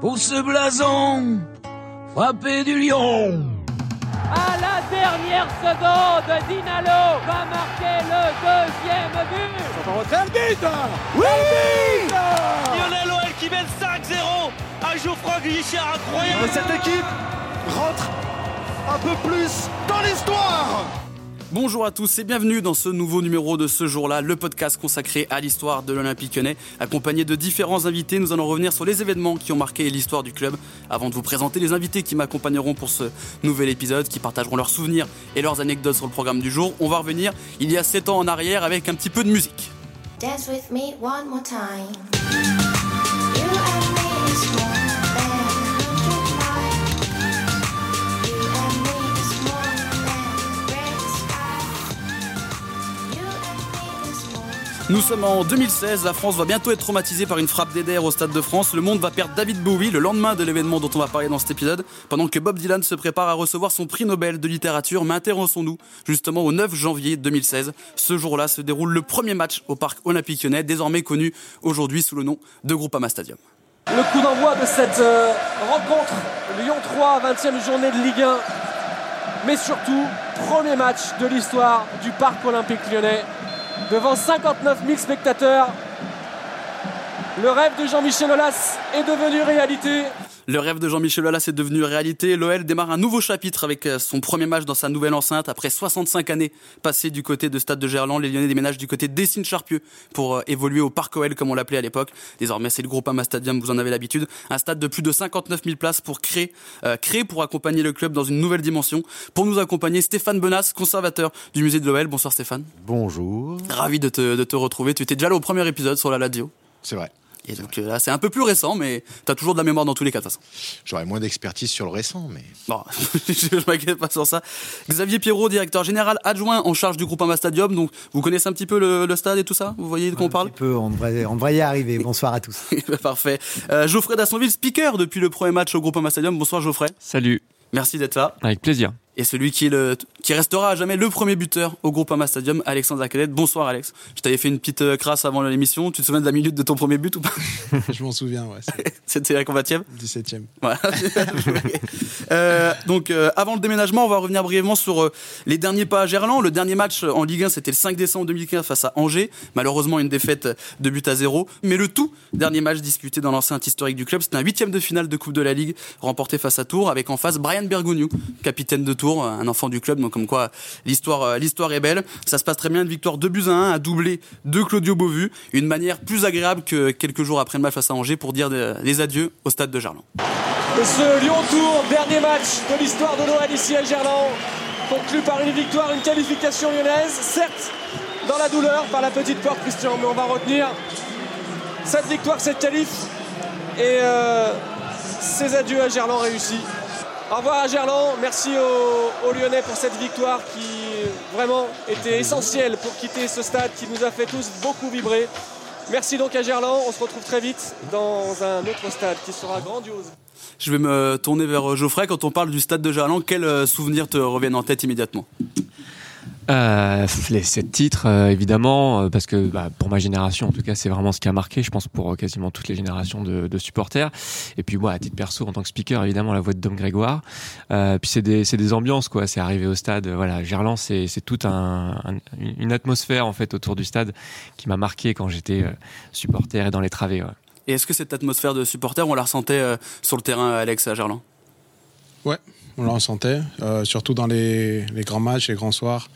pour ce blason frappé du lion. À la dernière seconde, Dinalo va marquer le deuxième but. En retrait, but Oui. Lionel OL qui mène 5-0 à Geoffroy Guichard, incroyable. Cette équipe rentre un peu plus dans l'histoire Bonjour à tous et bienvenue dans ce nouveau numéro de ce jour-là, le podcast consacré à l'histoire de l'Olympique lyonnais. Accompagné de différents invités, nous allons revenir sur les événements qui ont marqué l'histoire du club. Avant de vous présenter les invités qui m'accompagneront pour ce nouvel épisode, qui partageront leurs souvenirs et leurs anecdotes sur le programme du jour, on va revenir il y a 7 ans en arrière avec un petit peu de musique. Nous sommes en 2016, la France va bientôt être traumatisée par une frappe d'Eder au Stade de France. Le monde va perdre David Bowie le lendemain de l'événement dont on va parler dans cet épisode, pendant que Bob Dylan se prépare à recevoir son prix Nobel de littérature. Mais intéressons-nous justement au 9 janvier 2016. Ce jour-là se déroule le premier match au Parc Olympique Lyonnais, désormais connu aujourd'hui sous le nom de Groupama Stadium. Le coup d'envoi de cette euh, rencontre, Lyon 3, 20e journée de Ligue 1. Mais surtout, premier match de l'histoire du Parc Olympique Lyonnais. Devant 59 000 spectateurs. Le rêve de Jean-Michel Aulas est devenu réalité. Le rêve de Jean-Michel Aulas est devenu réalité. L'OL démarre un nouveau chapitre avec euh, son premier match dans sa nouvelle enceinte. Après 65 années passées du côté de Stade de Gerland, les Lyonnais déménagent du côté d'Essine Charpieu pour euh, évoluer au Parc OL comme on l'appelait à l'époque. Désormais, c'est le Groupama Stadium, vous en avez l'habitude. Un stade de plus de 59 000 places pour créer, euh, créer pour accompagner le club dans une nouvelle dimension. Pour nous accompagner, Stéphane Benas, conservateur du musée de l'OL. Bonsoir Stéphane. Bonjour. Ravi de te, de te retrouver. Tu étais déjà là au premier épisode sur la radio. C'est vrai. Et donc euh, là, c'est un peu plus récent, mais t'as toujours de la mémoire dans tous les cas de toute façon. J'aurais moins d'expertise sur le récent, mais. Bon, je m'inquiète pas sur ça. Xavier Pierrot, directeur général adjoint en charge du groupe Ama Stadium. Donc, vous connaissez un petit peu le, le stade et tout ça? Vous voyez de quoi on parle? Un petit peu, on devrait, on devrait y arriver. Bonsoir à tous. Parfait. Euh, Geoffrey Dassonville, speaker depuis le premier match au groupe Ama Stadium. Bonsoir Geoffrey. Salut, Merci d'être là. avec plaisir. Et celui qui, est le, qui restera à jamais le premier buteur au groupe Ama Stadium, Alexandre Acadette. Bonsoir Alex. Je t'avais fait une petite euh, crasse avant l'émission. Tu te souviens de la minute de ton premier but ou pas? Je m'en souviens, ouais. C'était la combatième 17ème. Voilà. Euh, donc euh, avant le déménagement, on va revenir brièvement sur euh, les derniers pas à Gerland. Le dernier match en Ligue 1, c'était le 5 décembre 2015 face à Angers. Malheureusement, une défaite de but à zéro. Mais le tout dernier match disputé dans l'enceinte historique du club, c'était un huitième de finale de Coupe de la Ligue remporté face à Tours, avec en face Brian Bergogneau, capitaine de Tours, un enfant du club. Donc comme quoi l'histoire euh, l'histoire est belle. Ça se passe très bien, une victoire 2 buts à 1, un doublé de Claudio Beauvu, une manière plus agréable que quelques jours après le match face à Angers pour dire euh, les adieux au stade de Gerland. Et ce Lyon-Tour, dernier match de l'histoire de l'OL ici à Gerland, conclu par une victoire, une qualification lyonnaise, certes dans la douleur par la petite porte Christian, mais on va retenir cette victoire, cette qualif et euh, ces adieux à Gerland réussis. Au revoir à Gerland, merci aux, Lyonnais pour cette victoire qui vraiment était essentielle pour quitter ce stade qui nous a fait tous beaucoup vibrer. Merci donc à Gerland, on se retrouve très vite dans un autre stade qui sera grandiose. Je vais me tourner vers Geoffrey. Quand on parle du stade de Gerland, quels euh, souvenirs te reviennent en tête immédiatement? Euh, les sept titres, euh, évidemment, euh, parce que bah, pour ma génération, en tout cas, c'est vraiment ce qui a marqué, je pense, pour euh, quasiment toutes les générations de, de supporters. Et puis moi, à titre perso, en tant que speaker, évidemment, la voix de Dom Grégoire. Euh, puis c'est des, c'est des ambiances, quoi. C'est arrivé au stade. euh, Voilà, Gerland, c'est, c'est toute un, un- une atmosphère en fait autour du stade qui m'a marqué quand j'étais euh, supporter et dans les travées. ouais. Et est-ce que cette atmosphère de supporter, on la ressentait euh, sur le terrain, Alex, à Gerland? Ouais, on la ressentait, euh, surtout dans les, les grands matchs, les grands soirs.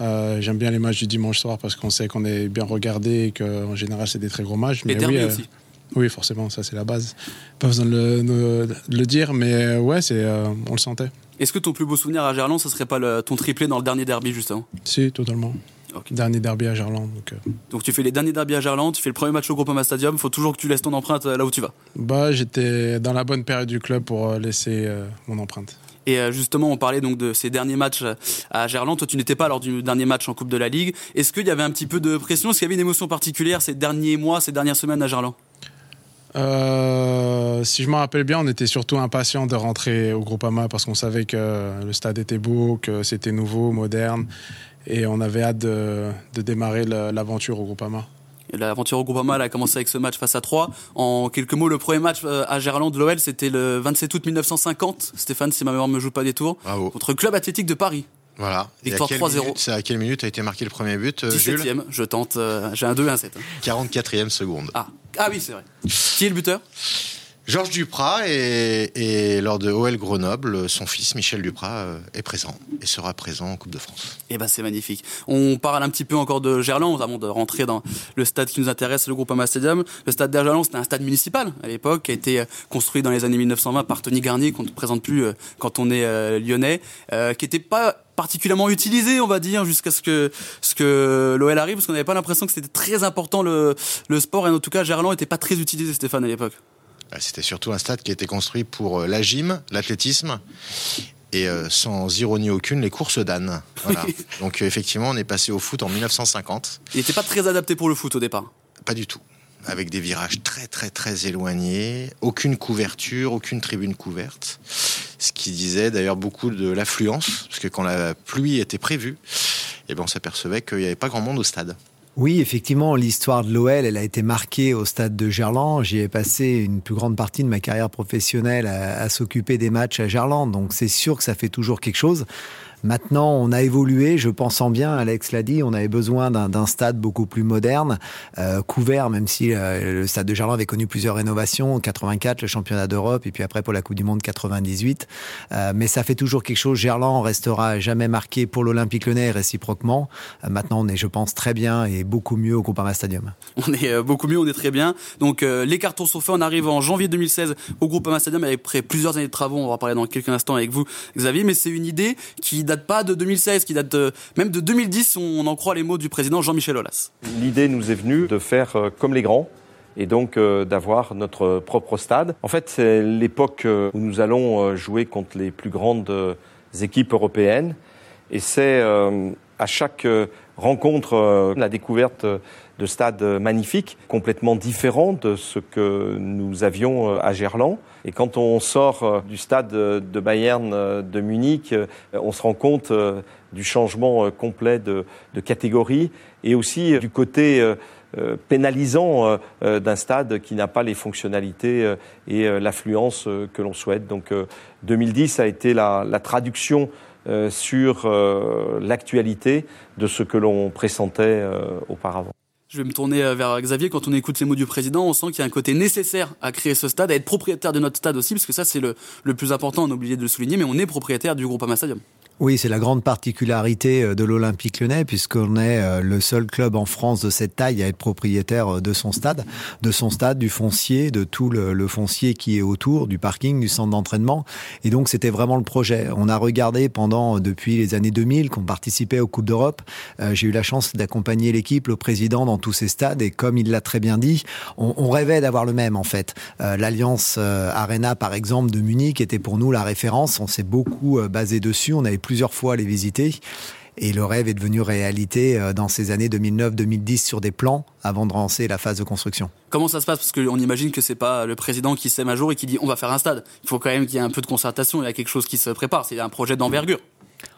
Euh, J'aime bien les matchs du dimanche soir parce qu'on sait qu'on est bien regardé et qu'en général, c'est des très gros matchs. Et Mais derby oui, euh, aussi. oui, forcément, ça c'est la base. Pas besoin de le, de- de le dire, mais ouais, c'est, on le sentait. Est-ce que ton plus beau souvenir à Gerland, ce serait pas le- ton triplé dans le dernier derby, justement? Si, totalement. Ok. Dernier derby à Gerland. Donc, euh, Donc tu fais les derniers derbys à Gerland, tu fais le premier match au Groupama Stadium, faut toujours que tu laisses ton empreinte là où tu vas. bah, j'étais dans la bonne période du club pour laisser euh, mon empreinte. Et euh, justement, on parlait donc de ces derniers matchs euh, à Gerland. Toi, tu n'étais pas lors du dernier match en Coupe de la Ligue. Est-ce qu'il y avait un petit peu de pression? Est-ce qu'il y avait une émotion particulière ces derniers mois, ces dernières semaines à Gerland? Euh, si je me rappelle bien, on était surtout impatients de rentrer au Groupama parce qu'on savait que le stade était beau, que c'était nouveau, moderne, et on avait hâte de, démarrer l'aventure au Groupama. L'aventure au Groupama a commencé avec ce match face à 3. En quelques mots, le premier match euh, à Gerland de l'OL, c'était le 27 août 1950. Stéphane, si ma mémoire me joue pas des tours. Bravo. Contre le Club Athlétique de Paris. Voilà. Victoire quelle 3-0. minute- C'est à quelle minute a été marqué le premier but, euh, Jules 17ème, je tente. euh, J'ai un 2 et un 7. 44e seconde. Ah. ah oui, c'est vrai. Qui est le buteur? Georges Duprat et, et lors de OL Grenoble, son fils Michel Duprat euh, est présent et sera présent en Coupe de France. Eh ben c'est magnifique. On parle un petit peu encore de Gerland avant de rentrer dans le stade qui nous intéresse, le Groupama Stadium. Le stade de Gerland, c'était un stade municipal à l'époque, qui a été euh, construit dans les années 1920 par Tony Garnier, qu'on ne présente plus euh, quand on est lyonnais, qui n'était pas particulièrement utilisé, on va dire, jusqu'à ce que ce que l'OL arrive, parce qu'on n'avait pas l'impression que c'était très important le, le sport, et en tout cas Gerland n'était pas très utilisé, Stéphane, à l'époque. Euh, C'était surtout un stade qui a été construit pour euh, la gym, l'athlétisme et euh, sans ironie aucune, les courses d'âne. Voilà. Donc euh, effectivement, on est passé au foot en 1950. Il n'était pas très adapté pour le foot au départ. Pas du tout. Avec des virages très très très éloignés, aucune couverture, aucune tribune couverte. Ce qui disait d'ailleurs beaucoup de l'affluence, parce que quand la pluie était prévue, eh ben on s'apercevait qu'il n'y avait pas grand monde au stade. Oui, effectivement, l'histoire de l'OL, elle a été marquée au stade de Gerland. J'y ai passé une plus grande partie de ma carrière professionnelle à, s'occuper des matchs à Gerland. Donc c'est sûr que ça fait toujours quelque chose. Maintenant, on a évolué, je pense en bien, Alex l'a dit, on avait besoin d'un stade beaucoup plus moderne, euh, couvert, même si euh, le stade de Gerland avait connu plusieurs rénovations, 84, le championnat d'Europe, et puis après pour la Coupe du Monde 98. Euh, mais ça fait toujours quelque chose. Gerland restera jamais marqué pour l'Olympique Lyonnais réciproquement. Euh, maintenant, on est, je pense, très bien et beaucoup mieux au Groupama Stadium. On est beaucoup mieux, on est très bien. Donc les cartons sont faits, on arrive en janvier 2016 au Groupama Stadium après plusieurs années de travaux, on va en parler dans quelques instants avec vous Xavier, mais c'est une idée qui date pas de 2016, qui date même de 2010 si on en croit les mots du président Jean-Michel Aulas. L'idée nous est venue de faire euh, comme les grands et donc euh, d'avoir notre propre stade. En fait, c'est l'époque euh, où nous allons jouer contre les plus grandes équipes européennes et c'est à chaque euh, rencontre euh, la découverte euh, de stades magnifiques, complètement différents de ce que nous avions à Gerland. Et quand on sort du stade de Bayern de Munich, on se rend compte du changement complet de, catégorie et aussi du côté pénalisant d'un stade qui n'a pas les fonctionnalités et l'affluence que l'on souhaite. Donc euh, 2010 a été la traduction euh, sur euh, l'actualité de ce que l'on pressentait euh, auparavant. Je vais me tourner vers Xavier. Quand on écoute les mots du président, on sent qu'il y a un côté nécessaire à créer ce stade, à être propriétaire de notre stade aussi, parce que ça c'est le, le plus important, on a oublié de le souligner, mais on est propriétaire du Groupama Stadium. Oui, c'est la grande particularité euh, de l'Olympique lyonnais, puisqu'on est euh, le seul club en France de cette taille à être propriétaire euh, de son stade, de son stade, du foncier, de tout le, foncier qui est autour, du parking, du centre d'entraînement. Et donc, c'était vraiment le projet. On a regardé pendant, depuis les années 2000, qu'on participait aux Coupes d'Europe. J'ai eu la chance d'accompagner l'équipe, le président dans tous ces stades. Et comme il l'a très bien dit, on, rêvait d'avoir le même, en fait. L'Alliance Arena, par exemple, de Munich, était pour nous la référence. On s'est beaucoup basé dessus. On avait plusieurs fois à les visiter. Et le rêve est devenu réalité euh, dans ces années 2009-2010 sur des plans avant de lancer la phase de construction. Comment ça se passe? Parce qu'on imagine que c'est pas le président qui sème un jour et qui dit on va faire un stade. Il faut quand même qu'il y ait un peu de concertation, il y a quelque chose qui se prépare, c'est un projet d'envergure.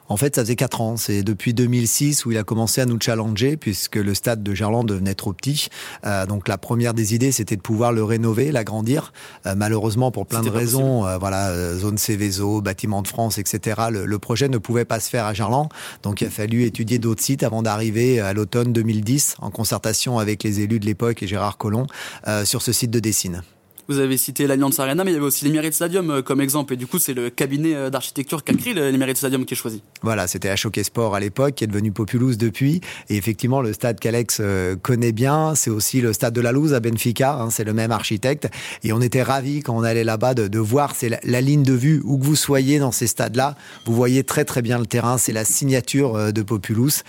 En fait, ça faisait quatre ans. C'est depuis 2006 où il a commencé à nous challenger puisque le stade de Gerland devenait trop petit. Euh, donc la première des idées, c'était de pouvoir le rénover, l'agrandir. Euh, malheureusement, pour plein de raisons, euh, voilà, euh, zone Céveso, bâtiment de France, etc. Le, le projet ne pouvait pas se faire à Gerland. Donc il a fallu étudier d'autres sites avant d'arriver à l'automne 2010 en concertation avec les élus de l'époque et Gérard Collomb euh, sur ce site de Dessine. Vous avez cité l'Alliance Arena, mais il y avait aussi l'Emirates Stadium euh, comme exemple. Et du coup, c'est le cabinet euh, d'architecture qui a créé l'Emirates Stadium qui est choisi. Voilà, c'était HOK Sport à l'époque, qui est devenu Populous depuis. Et effectivement, le stade qu'Alex euh, connaît bien, c'est aussi le stade de la Louse à Benfica. hein, c'est le même architecte. Et on était ravis quand on allait là-bas de, voir, c'est la, ligne de vue où que vous soyez dans ces stades-là, vous voyez très très bien le terrain. C'est la signature de Populous.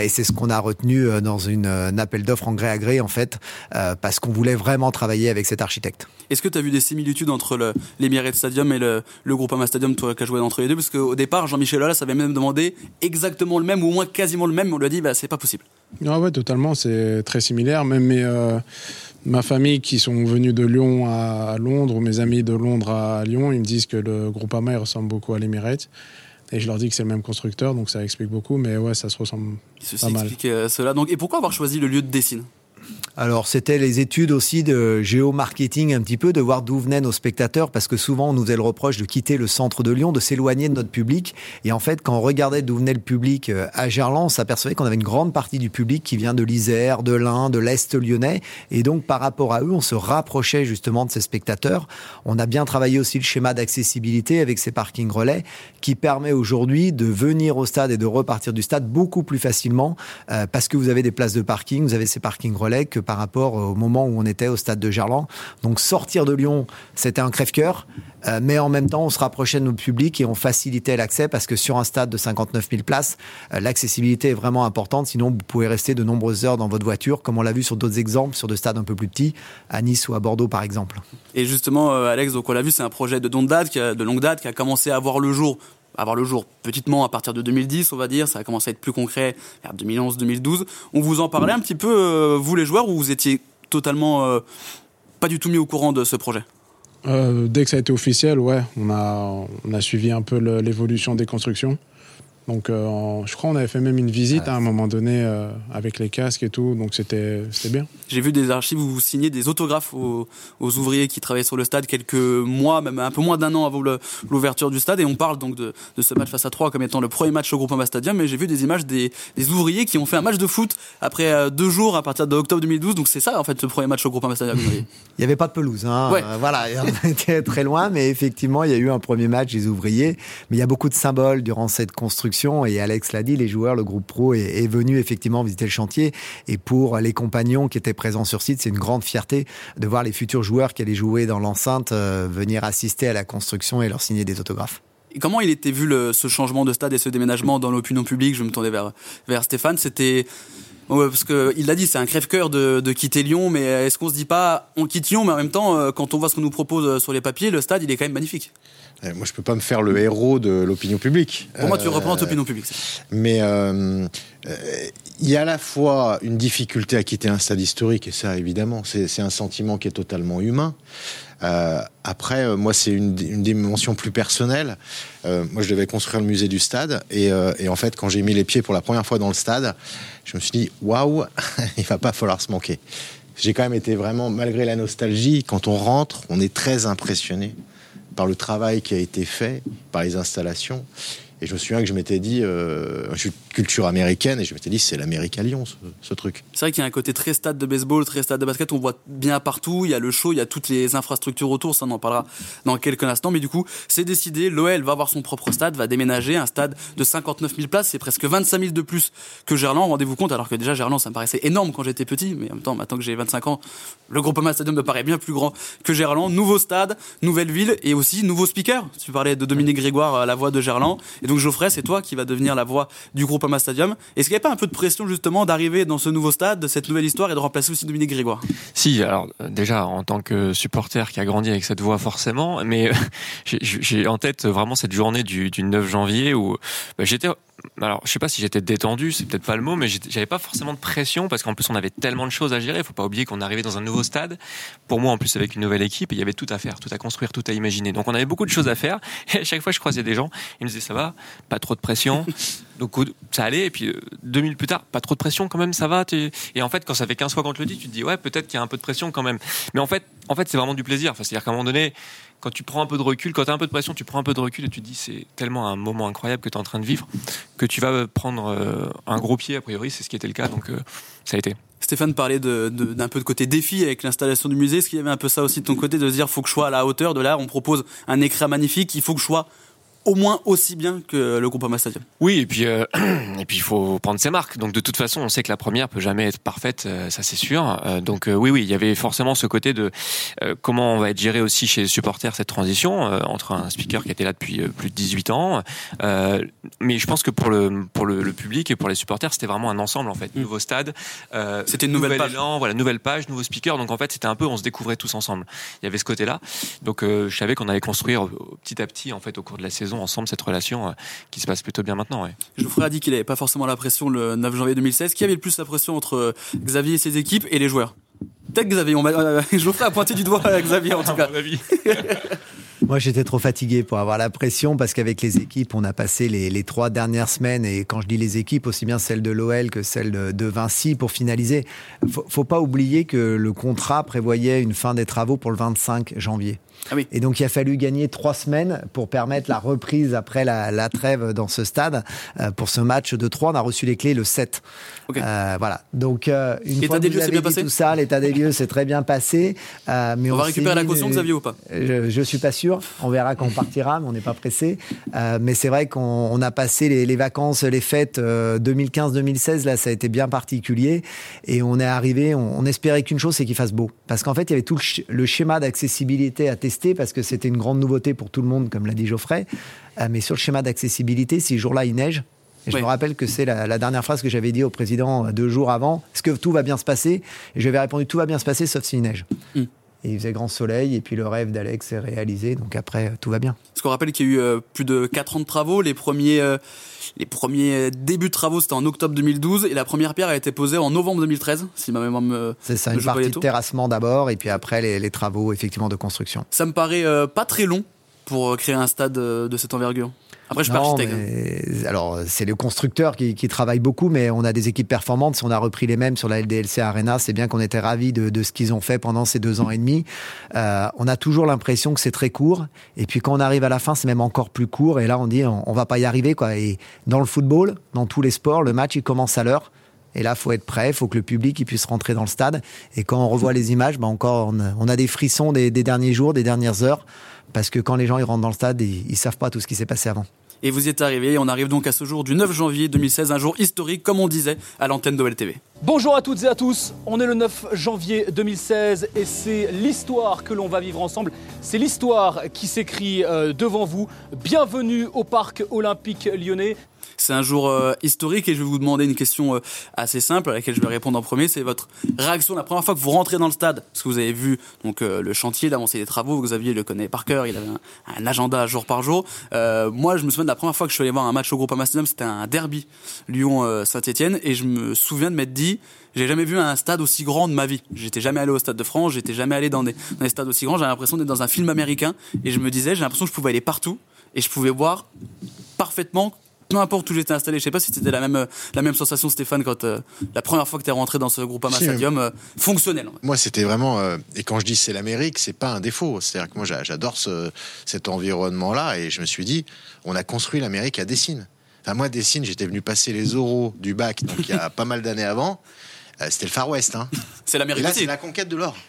Et c'est ce qu'on a retenu dans une, un appel d'offres en gré à gré, en fait, parce qu'on voulait vraiment travailler avec cet architecte. Est-ce que tu as vu des similitudes entre le- l'Emirates Stadium et le, le Groupama Stadium, toi qui as joué entre les deux? Parce qu'au départ, Jean-Michel Aulas avait même demandé exactement le même, ou au moins quasiment le même, mais on lui a dit bah, c'est pas possible. Ah ouais, totalement, c'est très similaire. Même mes, euh, ma famille qui sont venus de Lyon à Londres, ou mes amis de Londres à Lyon, ils me disent que le groupe AMA il ressemble beaucoup à l'Emirates. Et je leur dis que c'est le même constructeur, donc ça explique beaucoup, mais ouais, ça se ressemble Ceci pas mal. explique euh, cela. Donc, et pourquoi avoir choisi le lieu de Dessine? Alors, c'était les études aussi de géomarketing un petit peu, de voir d'où venaient nos spectateurs, parce que souvent, on nous faisait le reproche de quitter le centre de Lyon, de s'éloigner de notre public. Et en fait, quand on regardait d'où venait le public euh, à Gerland, on s'apercevait qu'on avait une grande partie du public qui vient de l'Isère, de l'Ain, de l'Est lyonnais. Et donc, par rapport à eux, on se rapprochait justement de ces spectateurs. On a bien travaillé aussi le schéma d'accessibilité avec ces parkings relais, qui permet aujourd'hui de venir au stade et de repartir du stade beaucoup plus facilement, euh, parce que vous avez des places de parking, vous avez ces parkings relais que par rapport au moment où on était au stade de Gerland. Donc sortir de Lyon, c'était un crève-cœur, euh, mais en même temps, on se rapprochait de nos publics et on facilitait l'accès parce que sur un stade de 59 000 places, euh, l'accessibilité est vraiment importante. Sinon, vous pouvez rester de nombreuses heures dans votre voiture, comme on l'a vu sur d'autres exemples, sur des stades un peu plus petits, à Nice ou à Bordeaux par exemple. Et justement, euh, Alex, donc on l'a vu, c'est un projet de de longue date, qui a commencé à voir le jour, à voir le jour petitement à partir de 2010, on va dire. Ça a commencé à être plus concret vers 2011-2012. On vous en parlait un petit peu, euh, vous les joueurs, ou vous étiez totalement euh, pas du tout mis au courant de ce projet? Euh, dès que ça a été officiel, ouais, on a, on a suivi un peu l'évolution des constructions. Donc, euh, en- je crois qu'on avait fait même une visite à un moment donné euh, avec les casques et tout, donc c'était c'était bien. J'ai vu des archives où vous signez des autographes aux, aux ouvriers qui travaillaient sur le stade quelques mois, même un peu moins d'un an avant l'ouverture du stade. Et on parle donc de, de ce match face à 3 comme étant le premier match au Groupama Stadium. Mais j'ai vu des images des, des ouvriers qui ont fait un match de foot après euh, deux jours à partir d'octobre 2012. Donc c'est ça en fait le premier match au Groupama Stadium. Il n'y avait pas de pelouse, hein. Ouais. Euh, voilà, on était très loin, mais effectivement, il y a eu un premier match des ouvriers. Mais il y a beaucoup de symboles durant cette construction, et Alex l'a dit, les joueurs, le groupe pro est, venu effectivement visiter le chantier. Et pour les compagnons qui étaient présents sur site, c'est une grande fierté de voir les futurs joueurs qui allaient jouer dans l'enceinte euh, venir assister à la construction et leur signer des autographes. Et comment il était vu ce changement de stade et ce déménagement dans l'opinion publique? Je me tournais vers, Stéphane. C'était. Parce que il l'a dit, c'est un crève-cœur de, de quitter Lyon, mais est-ce qu'on se dit pas, on quitte Lyon, mais en même temps, euh, quand on voit ce qu'on nous propose euh, sur les papiers, le stade, il est quand même magnifique. Euh, Moi, je peux pas me faire le héros de l'opinion publique. Pour moi, tu Euh, représentes l'opinion publique. Mais euh, euh, il y a à la fois une difficulté à quitter un stade historique, et ça, évidemment, c'est un sentiment qui est totalement humain. Euh, après, euh, moi, c'est une, une dimension plus personnelle. Euh, moi, je devais construire le musée du stade, et, et en fait, quand j'ai mis les pieds pour la première fois dans le stade, je me suis dit, waouh, il va pas falloir se manquer. J'ai quand même été vraiment, malgré la nostalgie, quand on rentre, on est très impressionné par le travail qui a été fait, par les installations. Et je me souviens que je m'étais dit, euh, je suis culture américaine, et je m'étais dit, c'est l'Amérique à Lyon, ce, truc. C'est vrai qu'il y a un côté très stade de baseball, très stade de basket. On voit bien partout. Il y a le show, il y a toutes les infrastructures autour. Ça, on en parlera dans quelques instants. Mais du coup, c'est décidé. L'OL va avoir son propre stade, va déménager un stade de 59 000 places. C'est presque 25 000 de plus que Gerland. Rendez-vous compte. Alors que déjà, Gerland, ça me paraissait énorme quand j'étais petit. Mais en même temps, maintenant que j'ai 25 ans, le Groupama Stadium me paraît bien plus grand que Gerland. Nouveau stade, nouvelle ville et aussi nouveau speaker. Tu parlais de Dominique Grégoire à la voix de Gerland. Et donc, Geoffrey, c'est toi qui va devenir la voix du Groupama Stadium. Est-ce qu'il n'y a pas un peu de pression, justement, d'arriver dans ce nouveau stade, de cette nouvelle histoire et de remplacer aussi Dominique Grégoire? Si, alors déjà en tant que supporter qui a grandi avec cette voix forcément, mais j'ai- en tête vraiment cette journée du, du 9 janvier où bah, j'étais alors je sais pas si j'étais détendu, c'est peut-être pas le mot, mais j'avais pas forcément de pression parce qu'en plus on avait tellement de choses à gérer. Faut pas oublier qu'on arrivait dans un nouveau stade. Pour moi en plus avec une nouvelle équipe, il y avait tout à faire, tout à construire, tout à imaginer. Donc on avait beaucoup de choses à faire. Et à chaque fois je croisais des gens, ils me disaient ça va, pas trop de pression. Donc ça allait. Et puis euh, deux minutes plus tard, pas trop de pression quand même, ça va. Et en fait quand ça fait 15 fois qu'on te le dit, tu te dis ouais peut-être qu'il y a un peu de pression quand même. Mais en fait en fait c'est vraiment du plaisir. Enfin, c'est-à-dire qu'à un moment donné quand tu prends un peu de recul, quand tu as un peu de pression, tu prends un peu de recul et tu te dis c'est tellement un moment incroyable que tu es en train de vivre que tu vas prendre euh, un gros pied, a priori, c'est ce qui était le cas, donc euh, ça a été. Stéphane parlait d'un peu de côté défi avec l'installation du musée. Est-ce qu'il y avait un peu ça aussi de ton côté, de se dire faut que je sois à la hauteur de là, on propose un écran magnifique, il faut que je sois au moins aussi bien que le Groupama Stadium Oui, et puis euh, et puis il faut prendre ses marques. Donc de toute façon, on sait que la première peut jamais être parfaite, euh, ça c'est sûr. Euh, donc euh, oui, oui, il y avait forcément ce côté de comment on va être géré aussi chez les supporters cette transition entre un speaker qui était là depuis plus de 18 ans. Mais je pense que pour le pour le, le public et pour les supporters, c'était vraiment un ensemble en fait. Nouveau stade, Mm. C'était une nouvelle nouvel page. élan, voilà, nouvelle page, nouveau speaker. Donc en fait, c'était un peu, on se découvrait tous ensemble. Il y avait ce côté-là. Donc je savais qu'on allait construire petit à petit en fait au cours de la saison ensemble cette relation euh, qui se passe plutôt bien maintenant. Ouais. Geoffrey a dit qu'il n'avait pas forcément la pression le 9 janvier 2016. Qui avait le plus la pression entre euh, Xavier et ses équipes et les joueurs? Peut-être Xavier. On m'a- euh, Geoffrey a pointé du doigt à Xavier en tout cas. Moi, j'étais trop fatigué pour avoir la pression parce qu'avec les équipes, on a passé les, les trois dernières semaines et quand je dis les équipes, aussi bien celle de l'OL que celle de, de Vinci pour finaliser. Faut, faut pas oublier que le contrat prévoyait une fin des travaux pour le 25 janvier. Ah oui. Et donc, il a fallu gagner trois semaines pour permettre la reprise après la, la trêve dans ce stade. Euh, pour ce match de 3, on a reçu les clés le 7. Ok. Euh, voilà. Donc, euh, une L'état fois des que lieux vous s'est avez bien dit passé tout ça, l'état des lieux s'est très bien passé. Mais On on, va récupérer la caution, Xavier, ou pas je, je suis pas sûr. On verra quand on partira, mais on n'est pas pressé. Mais c'est vrai qu'on on a passé les, les vacances, les fêtes euh, 2015-2016. Là, ça a été bien particulier. Et on est arrivé. On, on espérait qu'une chose, c'est qu'il fasse beau. Parce qu'en fait, il y avait tout le, sch- le schéma d'accessibilité à tester, parce que c'était une grande nouveauté pour tout le monde, comme l'a dit Geoffrey. Euh, mais sur le schéma d'accessibilité, si jour-là il neige. Et je Oui. me rappelle que c'est la, la dernière phrase que j'avais dit au président euh, deux jours avant. Est-ce que tout va bien se passer? Et je lui avais répondu tout va bien se passer, sauf s'il neige. Mm. Et il faisait grand soleil, et puis le rêve d'Alex s'est réalisé, donc après, euh, tout va bien. Parce qu'on rappelle qu'il y a eu euh, plus de 4 ans de travaux. Les premiers, euh, les premiers débuts de travaux, c'était en octobre 2012. Et la première pierre a été posée en novembre 2013, si ma mémoire me. C'est ça, me une partie de terrassement d'abord, et puis après, les, les travaux, effectivement, de construction. Ça me paraît euh, pas très long pour créer un stade de cette envergure. Après, je suis Non, mais- alors, c'est le constructeur qui, qui travaille beaucoup, mais on a des équipes performantes. Si on a repris les mêmes sur la LDLC Arena, c'est bien qu'on était ravis de, de ce qu'ils ont fait pendant ces deux ans et demi. Euh, on a toujours l'impression que c'est très court. Et puis, quand on arrive à la fin, c'est même encore plus court. Et là, on dit, on, on va pas y arriver, quoi. Et dans le football, dans tous les sports, le match, il commence à l'heure. Et là, faut être prêt, faut que le public il puisse rentrer dans le stade. Et quand on revoit les images, bah encore, on a, on a des frissons des, des derniers jours, des dernières heures, parce que quand les gens ils rentrent dans le stade, ils, ils savent pas tout ce qui s'est passé avant. Et vous y êtes arrivé. On arrive donc à ce jour du 9 janvier 2016, un jour historique, comme on disait, à l'antenne d'OLTV. Bonjour à toutes et à tous, on est le 9 janvier 2016 et c'est l'histoire que l'on va vivre ensemble. C'est l'histoire qui s'écrit euh, devant vous. Bienvenue au Parc Olympique Lyonnais. C'est un jour euh, historique et je vais vous demander une question euh, assez simple à laquelle je vais répondre en premier. C'est votre réaction la première fois que vous rentrez dans le stade. Parce que vous avez vu donc euh, le chantier, l'avancée des travaux. Xavier le connaît par cœur. Il avait un, agenda jour par jour. Moi, je me souviens de la première fois que je suis allé voir un match au Groupama Stadium. C'était un derby Lyon-Saint-Etienne. Et je me souviens de m'être dit, j'ai jamais vu un stade aussi grand de ma vie. J'étais jamais allé au stade de France. J'étais jamais allé dans des, dans des stades aussi grands. J'avais l'impression d'être dans un film américain. Et je me disais, j'ai l'impression que je pouvais aller partout. Et je pouvais voir parfaitement peu importe où j'étais installé, je sais pas si c'était la même, la même sensation Stéphane quand euh, la première fois que tu es rentré dans ce groupe Stadium euh, fonctionnel. Moi, c'était vraiment. euh, et quand je dis c'est l'Amérique, c'est pas un défaut. C'est-à-dire que moi, j'a- j'adore ce, cet environnement-là. Et je me suis dit, on a construit l'Amérique à Dessine. Enfin, moi, Dessine, j'étais venu passer les oraux du bac, donc il y a pas mal d'années avant. Euh, c'était le Far West. Hein. C'est l'Amérique là, c'est la conquête de l'or.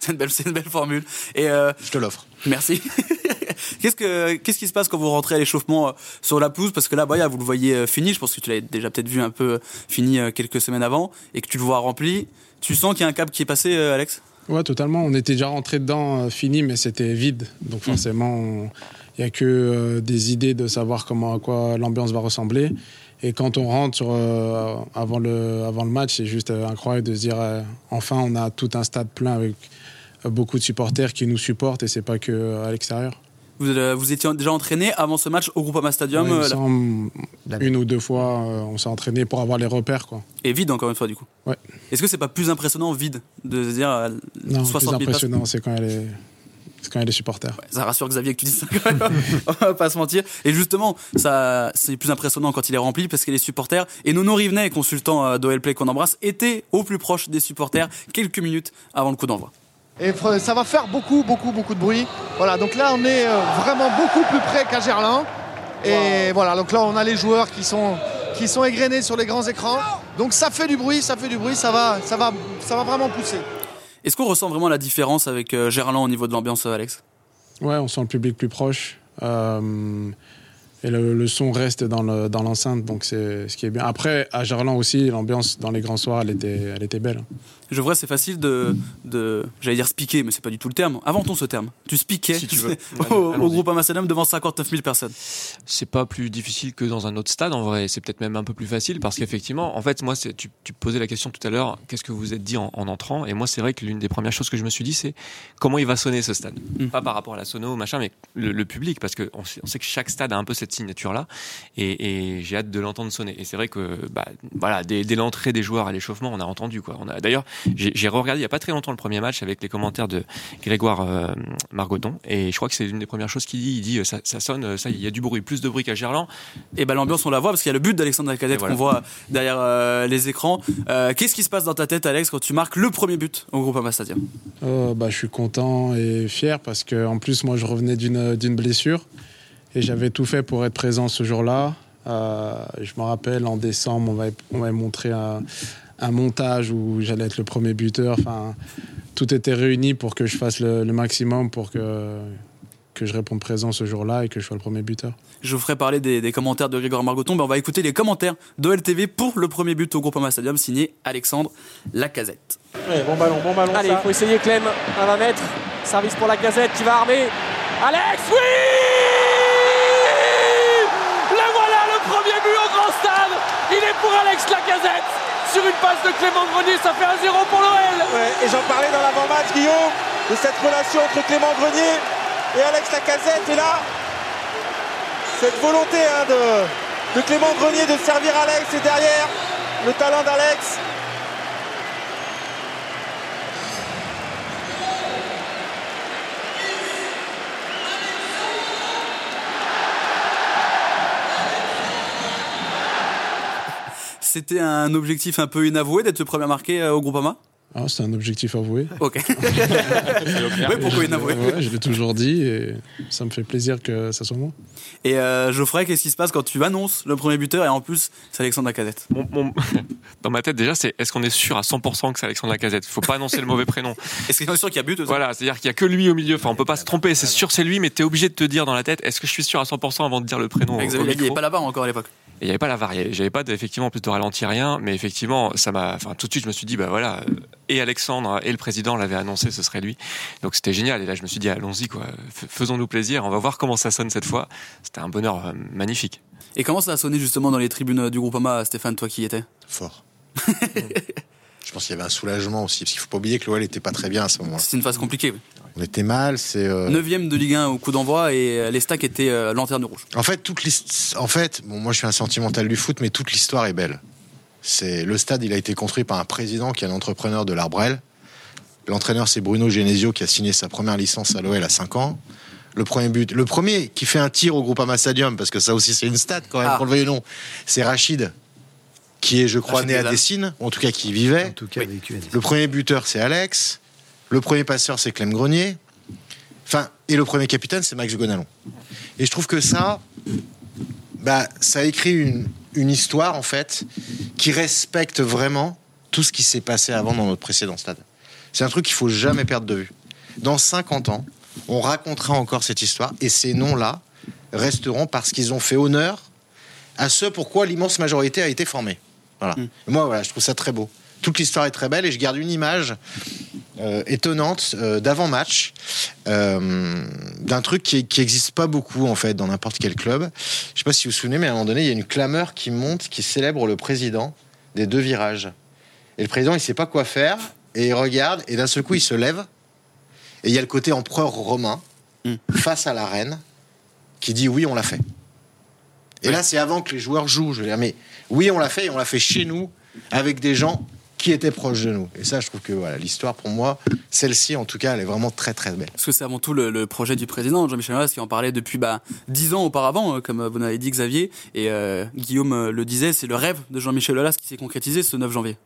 C'est une une belle formule. Et Je te l'offre. merci. qu'est-ce que, qu'est-ce qui se passe quand vous rentrez à l'échauffement euh, sur la pelouse? Parce que là, bah, vous le voyez euh, fini. Je pense que tu l'avais déjà peut-être vu un peu euh, fini quelques semaines avant et que tu le vois rempli. Tu sens qu'il y a un cap qui est passé, Alex? Ouais, totalement. On était déjà rentré dedans, fini, mais c'était vide. Donc forcément, on- il n'y a que euh, des idées de savoir comment, à quoi l'ambiance va ressembler. Et quand on rentre sur, euh, avant, le, avant le match, c'est juste euh, incroyable de se dire enfin, on a tout un stade plein avec beaucoup de supporters qui nous supportent et c'est pas que à l'extérieur. Vous, euh, vous étiez déjà entraîné avant ce match au Groupama Stadium Ouais, euh, là- une ou deux fois, euh, on s'est entraîné pour avoir les repères. Quoi. et vide encore une fois du coup. Ouais. Est-ce que c'est pas plus impressionnant vide de se dire euh, Non, 60 plus 000 places impressionnant, c'est quand, il y a les- c'est quand il y a les supporters. Ça rassure Xavier que tu dis ça quand même. On va pas se mentir. Et justement, ça, c'est plus impressionnant quand il est rempli parce que les supporters et Nono Rivenet, consultant d'OL Play qu'on embrasse, étaient au plus proche des supporters quelques minutes avant le coup d'envoi. Et ça va faire beaucoup, beaucoup, beaucoup de bruit. Voilà, donc là, on est euh, vraiment beaucoup plus près qu'à Gerland. Et voilà, donc là, on a les joueurs qui sont, qui sont égrenés sur les grands écrans. Donc ça fait du bruit, ça fait du bruit, ça va, ça va, ça va vraiment pousser. Est-ce qu'on ressent vraiment la différence avec euh, Gerland au niveau de l'ambiance, euh, Alex? Ouais, on sent le public plus proche. Euh, et le, le son reste dans le- dans l'enceinte, donc c'est ce qui est bien. Après, à Gerland aussi, l'ambiance dans les grands soirs, elle était, elle était belle. Je vois, c'est facile de, de j'allais dire spiquer, mais c'est pas du tout le terme. Inventons ce terme. Tu spiquais Si tu veux. au, groupe Stadium devant 59 000 personnes. c'est pas plus difficile que dans un autre stade en vrai. C'est peut-être même un peu plus facile parce qu'effectivement, en fait, moi, tu, tu posais la question tout à l'heure, qu'est-ce que vous vous êtes dit en, en entrant? Et moi, c'est vrai que l'une des premières choses que je me suis dit, c'est comment il va sonner ce stade? Mm. Pas par rapport à la sono, machin, mais le, le public, parce qu'on sait, on sait que chaque stade a un peu cette signature-là. Et, et j'ai hâte de l'entendre sonner. Et c'est vrai que, bah, voilà, dès, dès l'entrée des joueurs à l'échauffement, on a entendu quoi. On a d'ailleurs, j'ai regardé il y a pas très longtemps le premier match avec les commentaires de Grégoire euh, Margoton. Et je crois que c'est l'une des premières choses qu'il dit. Il dit, euh, ça, ça sonne, euh, ça, il y a du bruit, plus de bruit qu'à Gerland. Et ben l'ambiance on la voit parce qu'il y a le but d'Alexandre Lacazette voilà. qu'on voit derrière euh, les écrans. Euh, Qu'est-ce qui se passe dans ta tête Alex quand tu marques le premier but au Groupama Stadium? Oh, bah, je suis content et fier parce que en plus moi je revenais d'une d'une blessure et j'avais tout fait pour être présent ce jour-là. Euh, je me rappelle en décembre on m'avait montré un, un montage où j'allais être le premier buteur. Enfin tout était réuni pour que je fasse le, le maximum pour que que je réponde présent ce jour-là et que je sois le premier buteur. Je vous ferai parler des, des commentaires de Grégoire Margoton, mais on va écouter les commentaires d'OLTV pour le premier but au Groupama Stadium signé Alexandre Lacazette. bon ballon, bon ballon. Allez, il faut essayer Clem. 1 va mettre. Service pour la gazette qui va armer. Alex, oui Le voilà, le premier but au grand stade. Il est pour Alex Lacazette. Sur une passe de Clément Grenier, ça fait 1-0 pour l'OL. et j'en parlais dans l'avant-match, Guillaume, de cette relation entre Clément Grenier et Alex Lacazette. Et là, cette volonté hein, de, de Clément Grenier de servir Alex et derrière le talent d'Alex. C'était un objectif un peu inavoué d'être le premier marqué euh, au Groupama Ah, c'est un objectif avoué. Ok. oui, pourquoi inavoué? Ouais, je l'ai toujours dit et ça me fait plaisir que ça soit moi. Et euh, Geoffrey, qu'est-ce qui se passe quand tu annonces le premier buteur et en plus c'est Alexandre Lacazette? Dans ma tête, déjà, c'est est-ce qu'on est sûr à 100% que c'est Alexandre Lacazette? Faut pas annoncer le mauvais prénom. Est-ce qu'il est sûr qu'il y a but aussi? Voilà, c'est-à-dire qu'il y a que lui au milieu. Enfin, on peut pas se tromper. C'est sûr, c'est lui, mais t'es obligé de te dire dans la tête est-ce que je suis sûr à 100% avant de dire le prénom au dit, il avait pas barre encore à l'époque. Et il n'y avait pas la variée. J'avais pas de- effectivement plus de ralenti rien, mais effectivement, ça m'a. Enfin, tout de suite, je me suis dit, bah voilà, euh, et Alexandre et le président l'avaient annoncé, ce serait lui. Donc c'était génial. Et là, je me suis dit, allons-y, quoi. Faisons-nous plaisir. On va voir comment ça sonne cette fois. C'était un bonheur euh, magnifique. Et comment ça a sonné justement dans les tribunes du Groupama, Stéphane, toi qui y étais? Fort. Je pense qu'il y avait un soulagement aussi, parce qu'il faut pas oublier que l'OL était pas très bien à ce moment-là. C'est une phase compliquée. Oui. On était mal, c'est. euh, Neuvième de Ligue 1 au coup d'envoi et euh, les stacks étaient euh, lanterne rouge. En fait, toute en fait, bon, moi je suis un sentimental du foot, mais toute l'histoire est belle. C'est le stade, il a été construit par un président qui est un entrepreneur de l'Arbrel. L'entraîneur, c'est Bruno Genesio qui a signé sa première licence à l'OL à 5 ans. Le premier but, le premier qui fait un tir au Groupama Stadium, parce que ça aussi c'est une stat quand même, Ah. qu'on le veuille ou non, c'est Rachid, qui est, je crois, Rachid né à ou en tout cas qui y vivait. En tout cas, vécu à. Le premier buteur, c'est Alex. Le premier passeur, c'est Clem Grenier. Enfin, et le premier capitaine, c'est Max Gonalon. Et je trouve que ça, bah, ça écrit une, une histoire, en fait, qui respecte vraiment tout ce qui s'est passé avant dans notre précédent stade. C'est un truc qu'il faut jamais perdre de vue. Dans 50 ans, on racontera encore cette histoire, et ces noms-là resteront parce qu'ils ont fait honneur à ce pourquoi l'immense majorité a été formée. Voilà. Moi, voilà, je trouve ça très beau. Toute l'histoire est très belle et je garde une image euh, étonnante euh, d'avant-match euh, d'un truc qui qui existe pas beaucoup en fait dans n'importe quel club. Je sais pas si vous vous souvenez, mais à un moment donné, il y a une clameur qui monte, qui célèbre le président des deux virages. Et le président, il sait pas quoi faire et il regarde et d'un seul coup, il se lève et il y a le côté empereur romain face à la reine qui dit oui, on l'a fait. Et là, c'est avant que les joueurs jouent. Je veux dire, mais oui, on l'a fait et on l'a fait chez nous avec des gens qui étaient proches de nous. Et ça, je trouve que voilà, l'histoire, pour moi, celle-ci, en tout cas, elle est vraiment très très belle. Parce que c'est avant tout le, le projet du président, Jean-Michel Aulas, qui en parlait depuis bah, 10 ans auparavant, euh, comme vous l'avez dit Xavier. Et euh, Guillaume euh, le disait, c'est le rêve de Jean-Michel Aulas qui s'est concrétisé ce 9 janvier.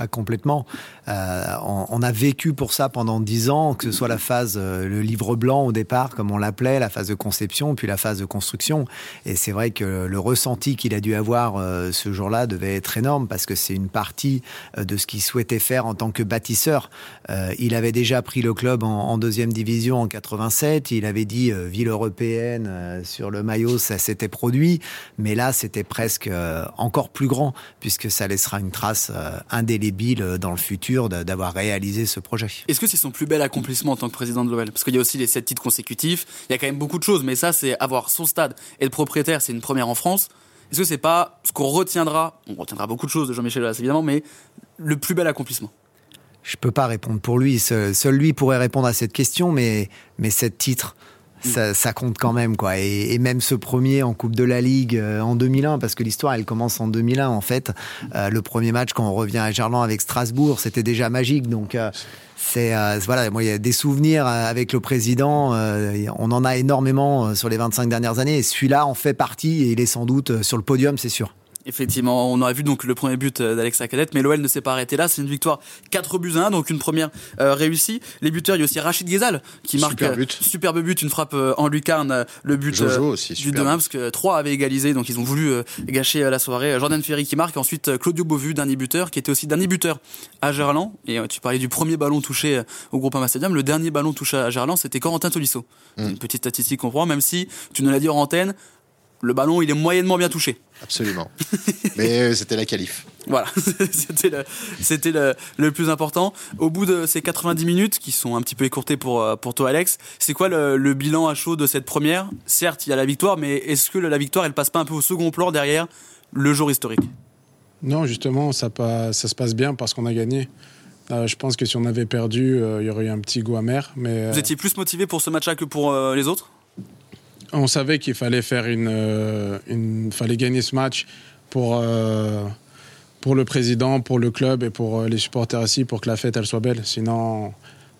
Ah, complètement. Euh, on, a vécu pour ça pendant dix ans, que ce soit la phase, euh, le livre blanc au départ, comme on l'appelait, la phase de conception, puis la phase de construction. Et c'est vrai que le ressenti qu'il a dû avoir euh, ce jour-là devait être énorme parce que c'est une partie de ce qu'il souhaitait faire en tant que bâtisseur. Il avait déjà pris le club en, en deuxième division en 87. Il avait dit ville européenne sur le maillot, ça s'était produit. Mais là, c'était presque encore plus grand puisque ça laissera une trace euh, indélébile dans le futur d'avoir réalisé ce projet. Est-ce que c'est son plus bel accomplissement en tant que président de l'OL Parce qu'il y a aussi les 7 titres consécutifs, il y a quand même beaucoup de choses, mais ça, c'est avoir son stade et être propriétaire, c'est une première en France. Est-ce que c'est pas ce qu'on retiendra? On retiendra beaucoup de choses de Jean-Michel Aulas, évidemment, mais le plus bel accomplissement Je peux pas répondre pour lui. Seul, seul lui pourrait répondre à cette question, mais, mais sept titres, ça, ça compte quand même quoi. Et, et même ce premier en Coupe de la Ligue euh, en 2001, parce que l'histoire elle commence en 2001 en fait. Euh, le premier match quand on revient à Gerland avec Strasbourg, c'était déjà magique. Donc euh, c'est voilà, moi il y a des souvenirs avec le président. on en a énormément sur les 25 dernières années. Et celui-là en fait partie et il est sans doute sur le podium, c'est sûr. Effectivement, on a vu donc le premier but euh, d'Alexa Cadette, mais l'OL ne s'est pas arrêté là. C'est une victoire 4 buts à 1, donc une première euh, réussie. Les buteurs, il y a aussi Rachid Ghezal qui marque Super euh, but. superbe but, une frappe en lucarne, le but Jojo aussi, du super 2-1 parce que 3 avaient égalisé, donc ils ont voulu gâcher la soirée. Jordan Ferry qui marque, ensuite Claudio Beauvu, dernier buteur, qui était aussi dernier buteur à Gerland. Et tu parlais du premier ballon touché au Groupama Stadium. Le dernier ballon touché à Gerland, c'était Corentin Tolisso. Mm. C'est Une petite statistique qu'on prend, même si tu nous l'as dit en antenne, le ballon il est moyennement bien touché. Absolument. Mais euh, c'était la qualif. Voilà, c'était le, c'était le, le plus important. Au bout de ces 90 minutes, qui sont un petit peu écourtées pour, euh, pour toi Alex, c'est quoi le, le bilan à chaud de cette première? Certes, il y a la victoire, mais est-ce que la victoire, elle passe pas un peu au second plan derrière le jour historique? Non, justement, ça, pa- ça se passe bien parce qu'on a gagné. Euh, je pense que si on avait perdu, euh, il y aurait eu un petit goût amer. Mais euh, Vous étiez plus motivé pour ce match-là que pour euh, les autres? On savait qu'il fallait faire une, euh, fallait gagner ce match pour euh, pour le président, pour le club et pour euh, les supporters aussi, pour que la fête elle soit belle. Sinon,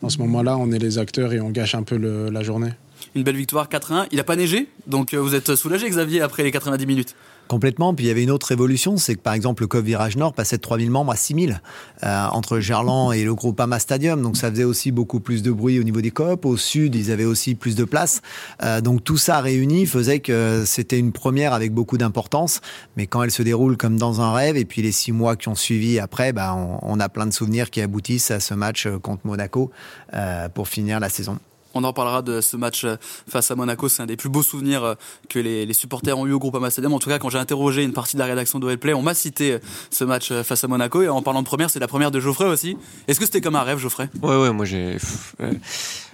dans ce moment-là, on est les acteurs et on gâche un peu la journée. Une belle victoire 4-1. Il a pas neigé, donc vous êtes soulagé Xavier après les 90 minutes Complètement. Puis il y avait une autre révolution, c'est que par exemple le COP Virage Nord passait de 3000 membres à 6000 euh, entre Gerland et le Groupama Stadium. Donc ça faisait aussi beaucoup plus de bruit au niveau des COP. Au sud, ils avaient aussi plus de place. Euh, donc tout ça réuni faisait que c'était une première avec beaucoup d'importance. Mais quand elle se déroule comme dans un rêve, et puis les six mois qui ont suivi après, bah, on, on a plein de souvenirs qui aboutissent à ce match euh, contre Monaco euh, pour finir la saison. On en reparlera de ce match euh, face à Monaco. C'est un des plus beaux souvenirs euh, que les, supporters ont eu au groupe Stadium. En tout cas, quand j'ai interrogé une partie de la rédaction d'OL Play, on m'a cité euh, ce match face à Monaco. Et en parlant de première, c'est la première de Geoffrey aussi. Est-ce que c'était comme un rêve, Geoffrey? Ouais, ouais, moi j'ai.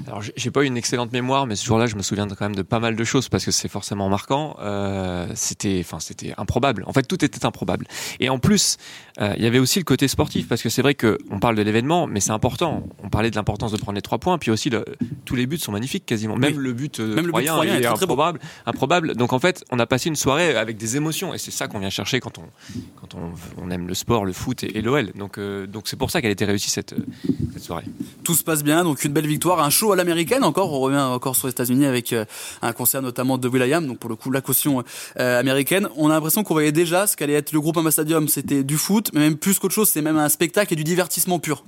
alors j'ai- pas une excellente mémoire, mais ce jour-là, je me souviens quand même de pas mal de choses parce que c'est forcément marquant. C'était, enfin, c'était improbable. En fait, tout était improbable. Et en plus, il y avait aussi le côté sportif parce que c'est vrai que on parle de l'événement, mais c'est important. On parlait de l'importance de prendre les trois points, puis aussi le- tous les buts sont magnifiques quasiment. Même Oui. le but euh, Même le but troyen, est est improbable, improbable. Donc en fait, on a passé une soirée avec des émotions et c'est ça qu'on vient chercher quand on quand on, on aime le sport, le foot et, et l'OL. Donc euh, donc c'est pour ça qu'elle était réussie cette cette soirée. Tout se passe bien, donc une belle victoire, un show à l'américaine encore. On revient encore sur les États-Unis avec euh, un concert notamment de Will.i.am, donc pour le coup la caution euh, américaine. On a l'impression qu'on voyait déjà ce qu'allait être le groupe Stadium. C'était du foot, mais même plus qu'autre chose, c'est même un spectacle et du divertissement pur.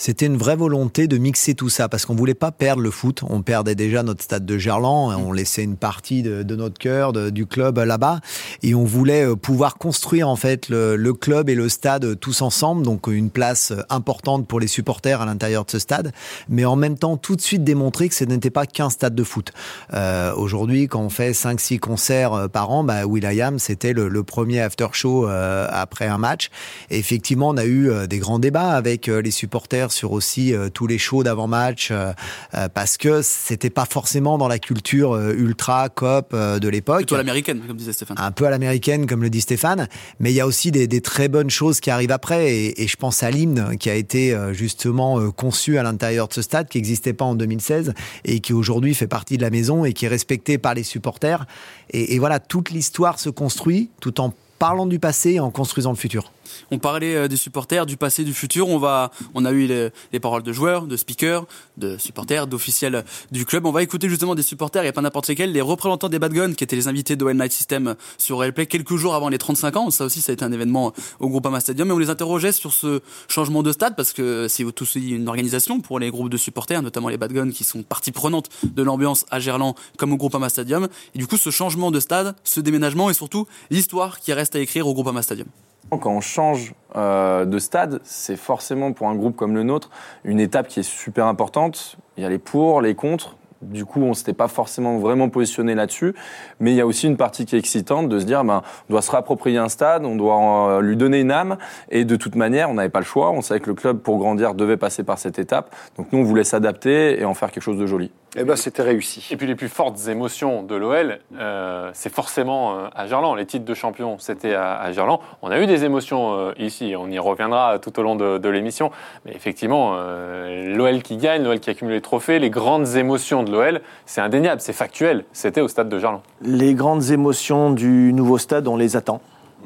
C'était une vraie volonté de mixer tout ça parce qu'on voulait pas perdre le foot. On perdait déjà notre stade de Gerland, on laissait une partie de, notre cœur, du club là-bas, et on voulait euh, pouvoir construire en fait le, club et le stade euh, tous ensemble, donc une place euh, importante pour les supporters à l'intérieur de ce stade, mais en même temps tout de suite démontrer que ce n'était pas qu'un stade de foot. Euh, Aujourd'hui, quand on fait 5-6 concerts euh, par an, bah, Will.i.am, c'était le, premier after show euh, après un match. Et effectivement, on a eu euh, des grands débats avec euh, les supporters sur aussi euh, tous les shows d'avant-match euh, euh, parce que c'était pas forcément dans la culture ultra cop de l'époque. Plutôt à l'américaine, comme disait Stéphane. Un peu à l'américaine, comme le dit Stéphane, mais il y a aussi des, des très bonnes choses qui arrivent après, et, et je pense à l'hymne qui a été justement conçu à l'intérieur de ce stade, qui n'existait pas en 2016, et qui aujourd'hui fait partie de la maison et qui est respecté par les supporters. Et, et voilà, toute l'histoire se construit tout en parlant du passé et en construisant le futur. On parlait euh, des supporters, du passé, du futur. On va, on a eu les, les paroles de joueurs, de speakers, de supporters, d'officiels du club. On va écouter justement des supporters et pas n'importe lesquels, les représentants des Bad Guns qui étaient les invités One Night System sur Replay quelques jours avant les 35 ans. Ça aussi, ça a été un événement au Groupama Stadium. Mais on les interrogeait sur ce changement de stade parce que c'est aussi une organisation pour les groupes de supporters, notamment les Bad Guns qui sont partie prenante de l'ambiance à Gerland comme au Groupama Stadium. Et du coup, ce changement de stade, ce déménagement et surtout l'histoire qui reste à écrire au Groupama Stadium. Quand on change euh, de stade, c'est forcément pour un groupe comme le nôtre une étape qui est super importante. Il y a les pour, les contre. Du coup, on s'était pas forcément vraiment positionné là-dessus, mais il y a aussi une partie qui est excitante de se dire, ben, on doit se réapproprier un stade, on doit euh, lui donner une âme, et de toute manière, on n'avait pas le choix. On savait que le club, pour grandir, devait passer par cette étape. Donc nous, on voulait s'adapter et en faire quelque chose de joli. Eh ben, c'était réussi. Et puis les plus fortes émotions de l'OL, euh, c'est forcément euh, à Gerland. Les titres de champion, c'était à, à Gerland. On a eu des émotions euh, ici, on y reviendra tout au long de, de l'émission. Mais effectivement, euh, l'OL qui gagne, l'OL qui accumule les trophées, les grandes émotions de l'OL, c'est indéniable, c'est factuel. C'était au stade de Gerland. Les grandes émotions du nouveau stade, on les attend.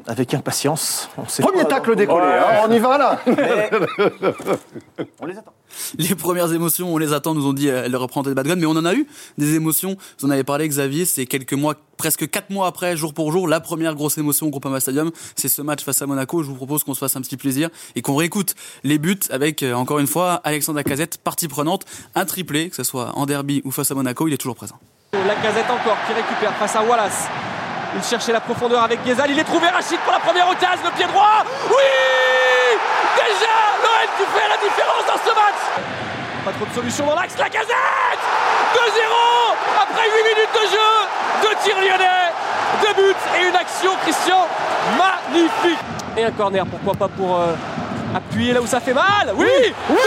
Avec impatience. On sait Premier pas- tacle décollé, Ouais. hein, on y va là. on les attend. Les premières émotions, on les attend, nous ont dit euh, le représentant de Badgun, mais on en a eu des émotions. Vous en avez parlé, Xavier, c'est quelques mois, presque quatre mois après, jour pour jour, la première grosse émotion au Groupama Stadium, c'est ce match face à Monaco. Je vous propose qu'on se fasse un petit plaisir et qu'on réécoute les buts avec, euh, encore une fois, Alexandre Lacazette, partie prenante, un triplé, que ce soit en derby ou face à Monaco, il est toujours présent. La casette encore qui récupère face à Wallace. Il cherchait la profondeur avec Ghezal. Il est trouvé Rachid pour la première occasion. Le pied droit. Oui Déjà l'OL qui fait la différence dans ce match. Pas trop de solutions dans l'axe. La casette 2-0 après 8 minutes de jeu. Deux tirs lyonnais. Deux buts et une action, Christian, magnifique. Et un corner, pourquoi pas pour euh, appuyer là où ça fait mal. Oui Oui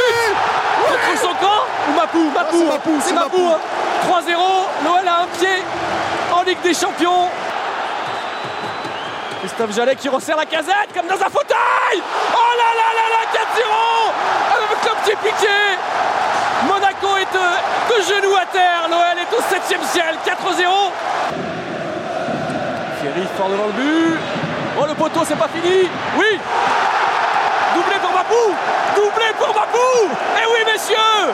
Contre son camp ou Mapou Mapou, c'est Mapou. hein. 3-0, l'OL a un pied en Ligue des Champions. Christophe Jallet qui resserre la casette comme dans un fauteuil. Oh là là là là 4-0 Avec le petit piqué. Monaco est de, de genoux à terre, l'OL est au 7ème ciel, 4-0 Thierry fort devant le but. Oh le poteau c'est pas fini. Oui. Doublé pour Mapou Doublé pour Mapou Eh oui messieurs.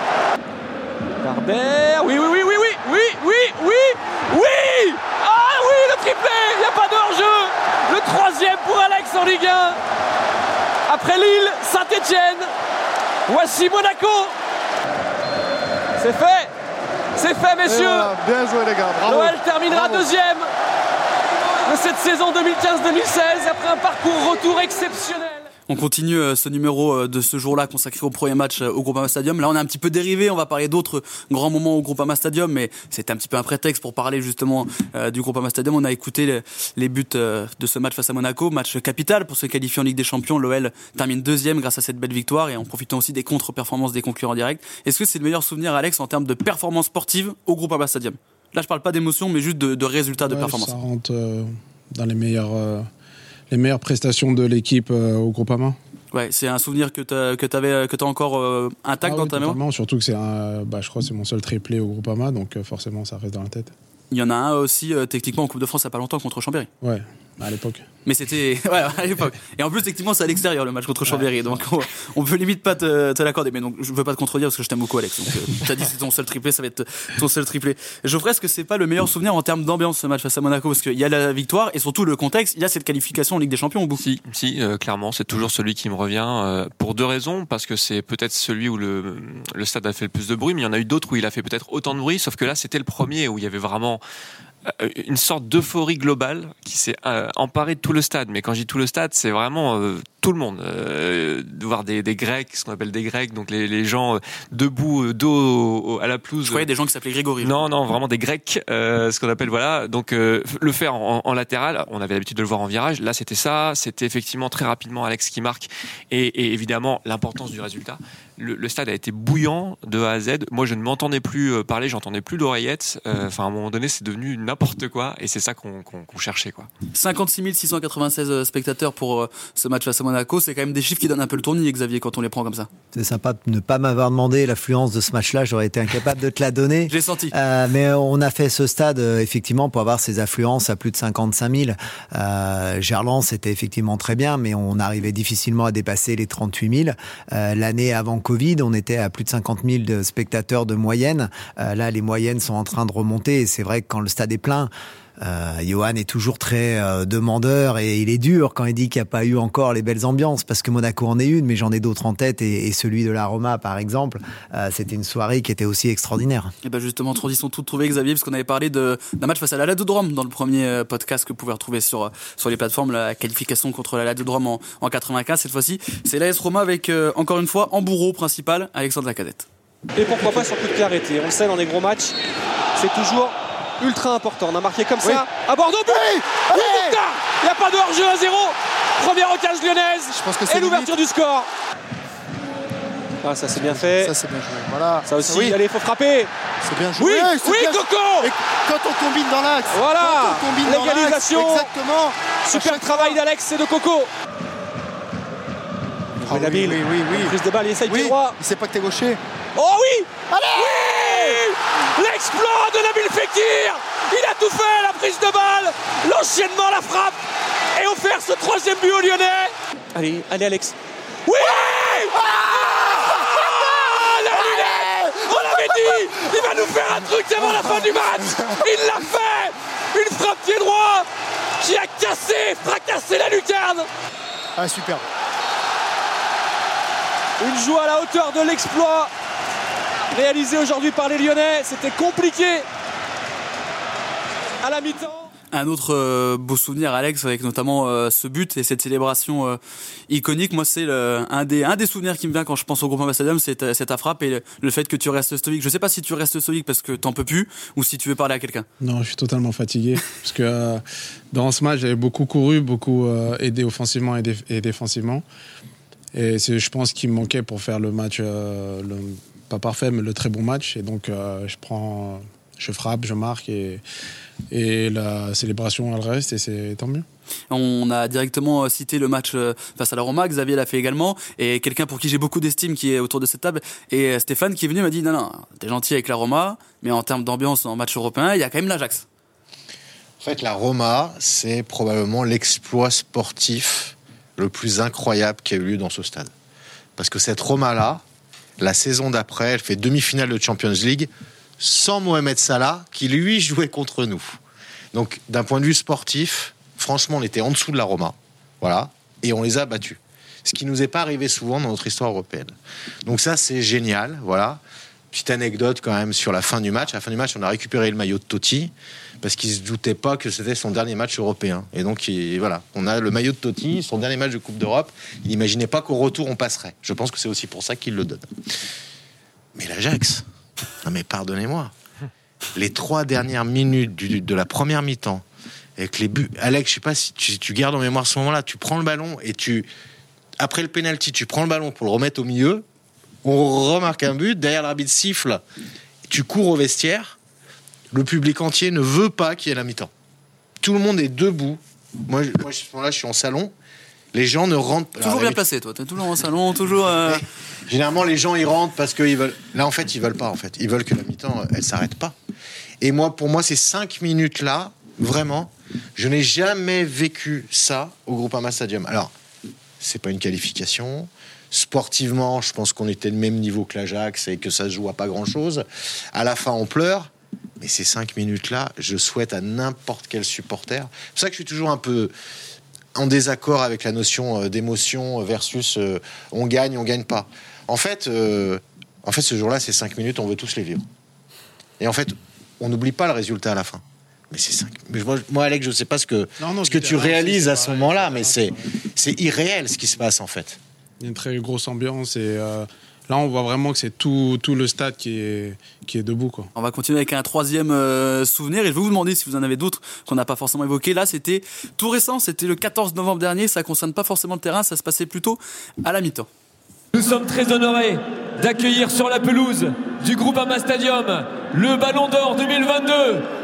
Barbert, oui, oui, oui, oui, oui, oui, oui, oui, oui. Le triplé, il n'y a pas de hors-jeu. Le troisième pour Alex en Ligue 1 Après Lille, Saint-Etienne, voici Monaco. C'est fait. C'est fait, messieurs. Et voilà, Bien joué les gars, bravo. L'OL terminera Bravo. deuxième de cette saison 2015-2016 après un parcours retour exceptionnel. On continue euh, ce numéro euh, de ce jour-là consacré au premier match euh, au Groupama Stadium. Là, on a un petit peu dérivé. On va parler d'autres grands moments au Groupama Stadium, mais c'est un petit peu un prétexte pour parler justement du Groupama Stadium. On a écouté les, buts de ce match face à Monaco, match capital pour se qualifier en Ligue des Champions. L'OL termine deuxième grâce à cette belle victoire et en profitant aussi des contre-performances des concurrents directs. Est-ce que c'est le meilleur souvenir, Alex, en termes de performance sportive au Groupama Stadium? Là, je parle pas d'émotion, mais juste de, de résultats de performance. Ça rentre euh, dans les meilleures, euh, les meilleures prestations de l'équipe euh, au Groupama. Ouais, c'est un souvenir que tu que t'as encore euh, intact Ah dans oui, ta mémoire. surtout que c'est un, bah, je crois que c'est mon seul triplé au Groupama, donc euh, forcément ça reste dans la tête. Il y en a un aussi euh, techniquement en Coupe de France il y a pas longtemps contre Chambéry. Ouais, à l'époque. Mais c'était ouais, à l'époque. Et en plus techniquement c'est à l'extérieur le match contre Chambéry, donc on, on peut limite pas te, te l'accorder. Mais donc je veux pas te contredire parce que je t'aime beaucoup Alex. Donc euh, t'as dit que c'est ton seul triplé, ça va être ton seul triplé. Geoffrey, est-ce que c'est pas le meilleur souvenir en termes d'ambiance ce match face à Monaco? Parce qu'il y a la victoire et surtout le contexte, il y a cette qualification en Ligue des Champions au bout. Si, si, euh, clairement, c'est toujours celui qui me revient euh, pour deux raisons. Parce que c'est peut-être celui où le, le stade a fait le plus de bruit, mais il y en a eu d'autres où il a fait peut-être autant de bruit. Sauf que là, c'était le premier où il y avait vraiment une sorte d'euphorie globale qui s'est euh, emparée de tout le stade. Mais quand je dis tout le stade, c'est vraiment euh, tout le monde. Euh, de voir des, des Grecs, ce qu'on appelle des Grecs, donc les, les gens euh, debout, euh, dos à la pelouse. Je croyais des gens qui s'appelaient Grégory. Non, non, vraiment des Grecs, euh, ce qu'on appelle voilà. Donc euh, le faire en, en latéral, on avait l'habitude de le voir en virage. Là, c'était ça. C'était effectivement très rapidement Alex qui marque et, et évidemment l'importance du résultat. Le, le stade a été bouillant de A à Z. Moi, je ne m'entendais plus euh, parler, j'entendais plus l'oreillette. Euh, Enfin, à un moment donné, c'est devenu n'importe quoi et c'est ça qu'on cherchait quoi. 56 696 spectateurs pour euh, ce match face à Monaco, c'est quand même des chiffres qui donnent un peu le tournis, Xavier, quand on les prend comme ça. C'est sympa de ne pas m'avoir demandé l'affluence de ce match-là, j'aurais été incapable de te la donner. J'ai senti. Euh, mais on a fait ce stade euh, effectivement pour avoir ses affluences à plus de 55 000. Euh, Gerland, c'était effectivement très bien, mais on arrivait difficilement à dépasser les 38 000. Euh, L'année avant Covid, on était à plus de 50 000 de spectateurs de moyenne. Euh, là, les moyennes sont en train de remonter. C'est vrai que quand le stade est plein, euh, Johan est toujours très euh, demandeur et il est dur quand il dit qu'il n'y a pas eu encore les belles ambiances parce que Monaco en est une, mais j'en ai d'autres en tête et, et celui de la Roma par exemple, euh, c'était une soirée qui était aussi extraordinaire. Et ben justement, transition toute trouvée, Xavier, parce qu'on avait parlé de- d'un match face à la Ladodrome dans le premier euh, podcast que vous pouvez retrouver sur, sur les plateformes, la qualification contre la Ladodrome en, en 95 cette fois-ci. C'est l'AS Roma avec, euh, encore une fois, en bourreau principal, Alexandre Lacazette. Et pourquoi pas sur coup de clarté On le sait dans des gros matchs, c'est toujours ultra important. On a marqué comme ça à Bordeaux. but Oui, Il n'y a pas de hors-jeu à 0 Première occasion lyonnaise Je pense que c'est et l'ouverture du score. Ah, ça c'est bien fait. Ça c'est bien joué. Voilà. Ça aussi, Oui. allez, il faut frapper. C'est bien joué. Oui, oui, bien- Coco Et quand on combine dans l'axe. Voilà. Quand on combine dans l'axe, L'égalisation. Exactement. Super travail d'Alex et de Coco. Ah oui, Nabil. oui, oui, oui. Prise de balle, il essaye Oui, pied droit. il sait pas que t'es gaucher. Oh oui Oui L'exploit de Nabil Fekir Il a tout fait, la prise de balle, l'enchaînement, la frappe et offert ce troisième but aux Lyonnais. Allez, allez Alex. Oui Ah La lunette On l'avait dit Il va nous faire un truc avant la fin du match Il l'a fait Une frappe pied droit qui a cassé, fracassé la lucarne Ah super. Une joie à la hauteur de l'exploit réalisé aujourd'hui par les Lyonnais. C'était compliqué à la mi-temps. Un autre euh, beau souvenir, Alex, avec notamment euh, ce but et cette célébration euh, iconique. Moi, c'est un des un des souvenirs qui me vient quand je pense au groupe Stadium, c'est ta, ta frappe et le, le fait que tu restes stoïque. Je sais pas si tu restes stoïque parce que t'en peux plus ou si tu veux parler à quelqu'un. Non, je suis totalement fatigué. parce que euh, dans ce match, j'avais beaucoup couru, beaucoup euh, aidé offensivement et, dé- et défensivement. Et c'est, je pense, qu'il me manquait pour faire le match, euh, le- pas parfait, mais le très bon match. Et donc, euh, je prends, je frappe, je marque et, et la célébration, elle reste et c'est tant mieux. On a directement euh, cité le match face à la Roma, Xavier l'a fait également, et quelqu'un pour qui j'ai beaucoup d'estime qui est autour de cette table, et Stéphane qui est venu m'a dit non non, t'es gentil avec la Roma, mais en termes d'ambiance en match européen, il y a quand même l'Ajax. En fait, la Roma, c'est probablement l'exploit sportif le plus incroyable qui a eu lieu dans ce stade. Parce que cette Roma-là, la saison d'après, elle fait demi-finale de Champions League sans Mohamed Salah, qui lui jouait contre nous. Donc, d'un point de vue sportif, franchement, on était en dessous de la Roma. Voilà. Et on les a battus. Ce qui nous est pas arrivé souvent dans notre histoire européenne. Donc, ça, c'est génial. Voilà. Petite anecdote quand même sur la fin du match. À la fin du match, on a récupéré le maillot de Totti parce qu'il se doutait pas que c'était son dernier match européen. Et donc il- voilà, on a le maillot de Totti, son dernier match de Coupe d'Europe. Il n'imaginait pas qu'au retour on passerait. Je pense que c'est aussi pour ça qu'il le donne. Mais l'Ajax, non mais pardonnez-moi, les trois dernières minutes de la première mi-temps avec les buts. Alex, je sais pas si tu, tu gardes en mémoire ce moment-là. Tu prends le ballon et tu après le penalty, tu prends le ballon pour le remettre au milieu. On remarque un but, derrière l'arbitre siffle, tu cours au vestiaire. Le public entier ne veut pas qu'il y ait la mi-temps. Tout le monde est debout. Moi, je- moi, je suis en salon. Les gens ne rentrent Toujours Alors, bien placé, toi. T'es toujours en salon, toujours. euh, Généralement, les gens ils rentrent parce qu'ils veulent. Là, en fait, ils veulent pas. En fait, ils veulent que la mi-temps euh, elle s'arrête pas. Et moi, pour moi, ces cinq minutes là, vraiment, je n'ai jamais vécu ça au Groupama Stadium. Alors, c'est pas une qualification. Sportivement, je pense qu'on était de même niveau que l'Ajax et que ça se joue à pas grand chose. À la fin, on pleure. Mais ces cinq minutes-là, je souhaite à n'importe quel supporter. C'est pour ça que je suis toujours un peu en désaccord avec la notion euh, d'émotion versus euh, on gagne, on gagne pas. En fait, euh, en fait, ce jour-là, ces cinq minutes, on veut tous les vivre. Et en fait, on n'oublie pas le résultat à la fin. Mais c'est cinq. Mais moi, moi, Alex, je sais pas ce que Non, non, ce que tu réalises à ce moment-là, mais c'est c'est irréel ce qui se passe en fait. Il y a une très grosse ambiance et euh, là, on voit vraiment que c'est tout, tout le stade qui est, qui est debout. Quoi. On va continuer avec un troisième euh, souvenir et je vais vous demander si vous en avez d'autres qu'on n'a pas forcément évoqués. Là, c'était tout récent, c'était le 14 novembre dernier. Ça concerne pas forcément le terrain, ça se passait plutôt à la mi-temps. Nous sommes très honorés d'accueillir sur la pelouse du groupe Ama Stadium le Ballon d'Or 2022,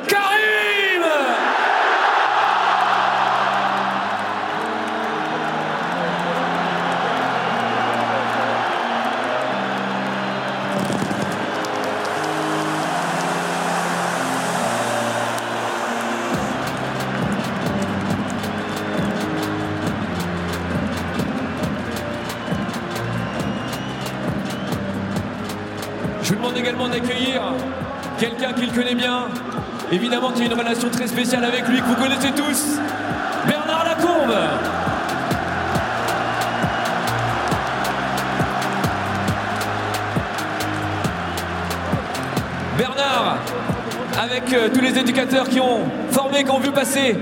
Karim demande également d'accueillir quelqu'un qu'il connaît bien, évidemment qui a une relation très spéciale avec lui, que vous connaissez tous, Bernard Lacombe. Bernard, avec euh, tous les éducateurs qui ont formé, qui ont vu passer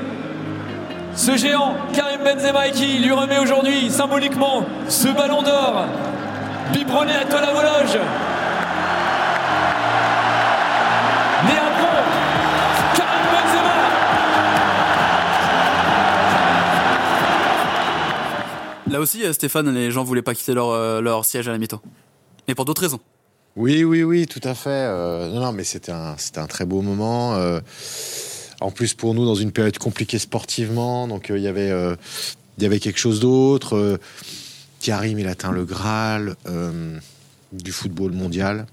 ce géant, Karim Benzema, qui lui remet aujourd'hui symboliquement ce ballon d'or, biberonné à toi la Vologe. Là aussi, euh, Stéphane, les gens voulaient pas quitter leur, euh, leur siège à la mi-temps. Mais pour d'autres raisons. Oui, oui, oui, tout à fait. Euh, non, non, mais c'était un, un très beau moment. euh, en plus, pour nous, dans une période compliquée sportivement, donc euh, il y avait, il y avait quelque chose d'autre. Karim, il atteint le Graal du football mondial.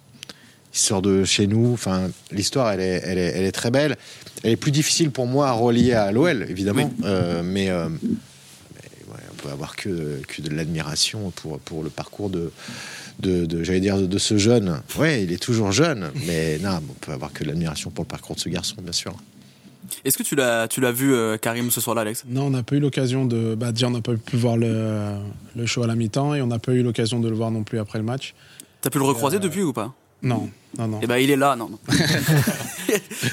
Il sort de chez nous. Enfin, l'histoire, elle est, elle, est, elle est très belle. Elle est plus difficile pour moi à relier à l'OL, évidemment. Mais, euh, peut avoir que, que de l'admiration pour, pour le parcours de, de, de- j'allais dire, de, de ce jeune. Ouais, il est toujours jeune, mais non, on peut avoir que de l'admiration pour le parcours de ce garçon, bien sûr. Est-ce que tu l'as, tu l'as vu, euh, Karim, ce soir-là, Alex? Non, on n'a pas eu l'occasion de. Bah, déjà, on n'a pas pu voir le, le show à la mi-temps et on n'a pas eu l'occasion de le voir non plus après le match. T'as pu le recroiser depuis ou pas? Non, non, non. Eh ben, il est là, non, non.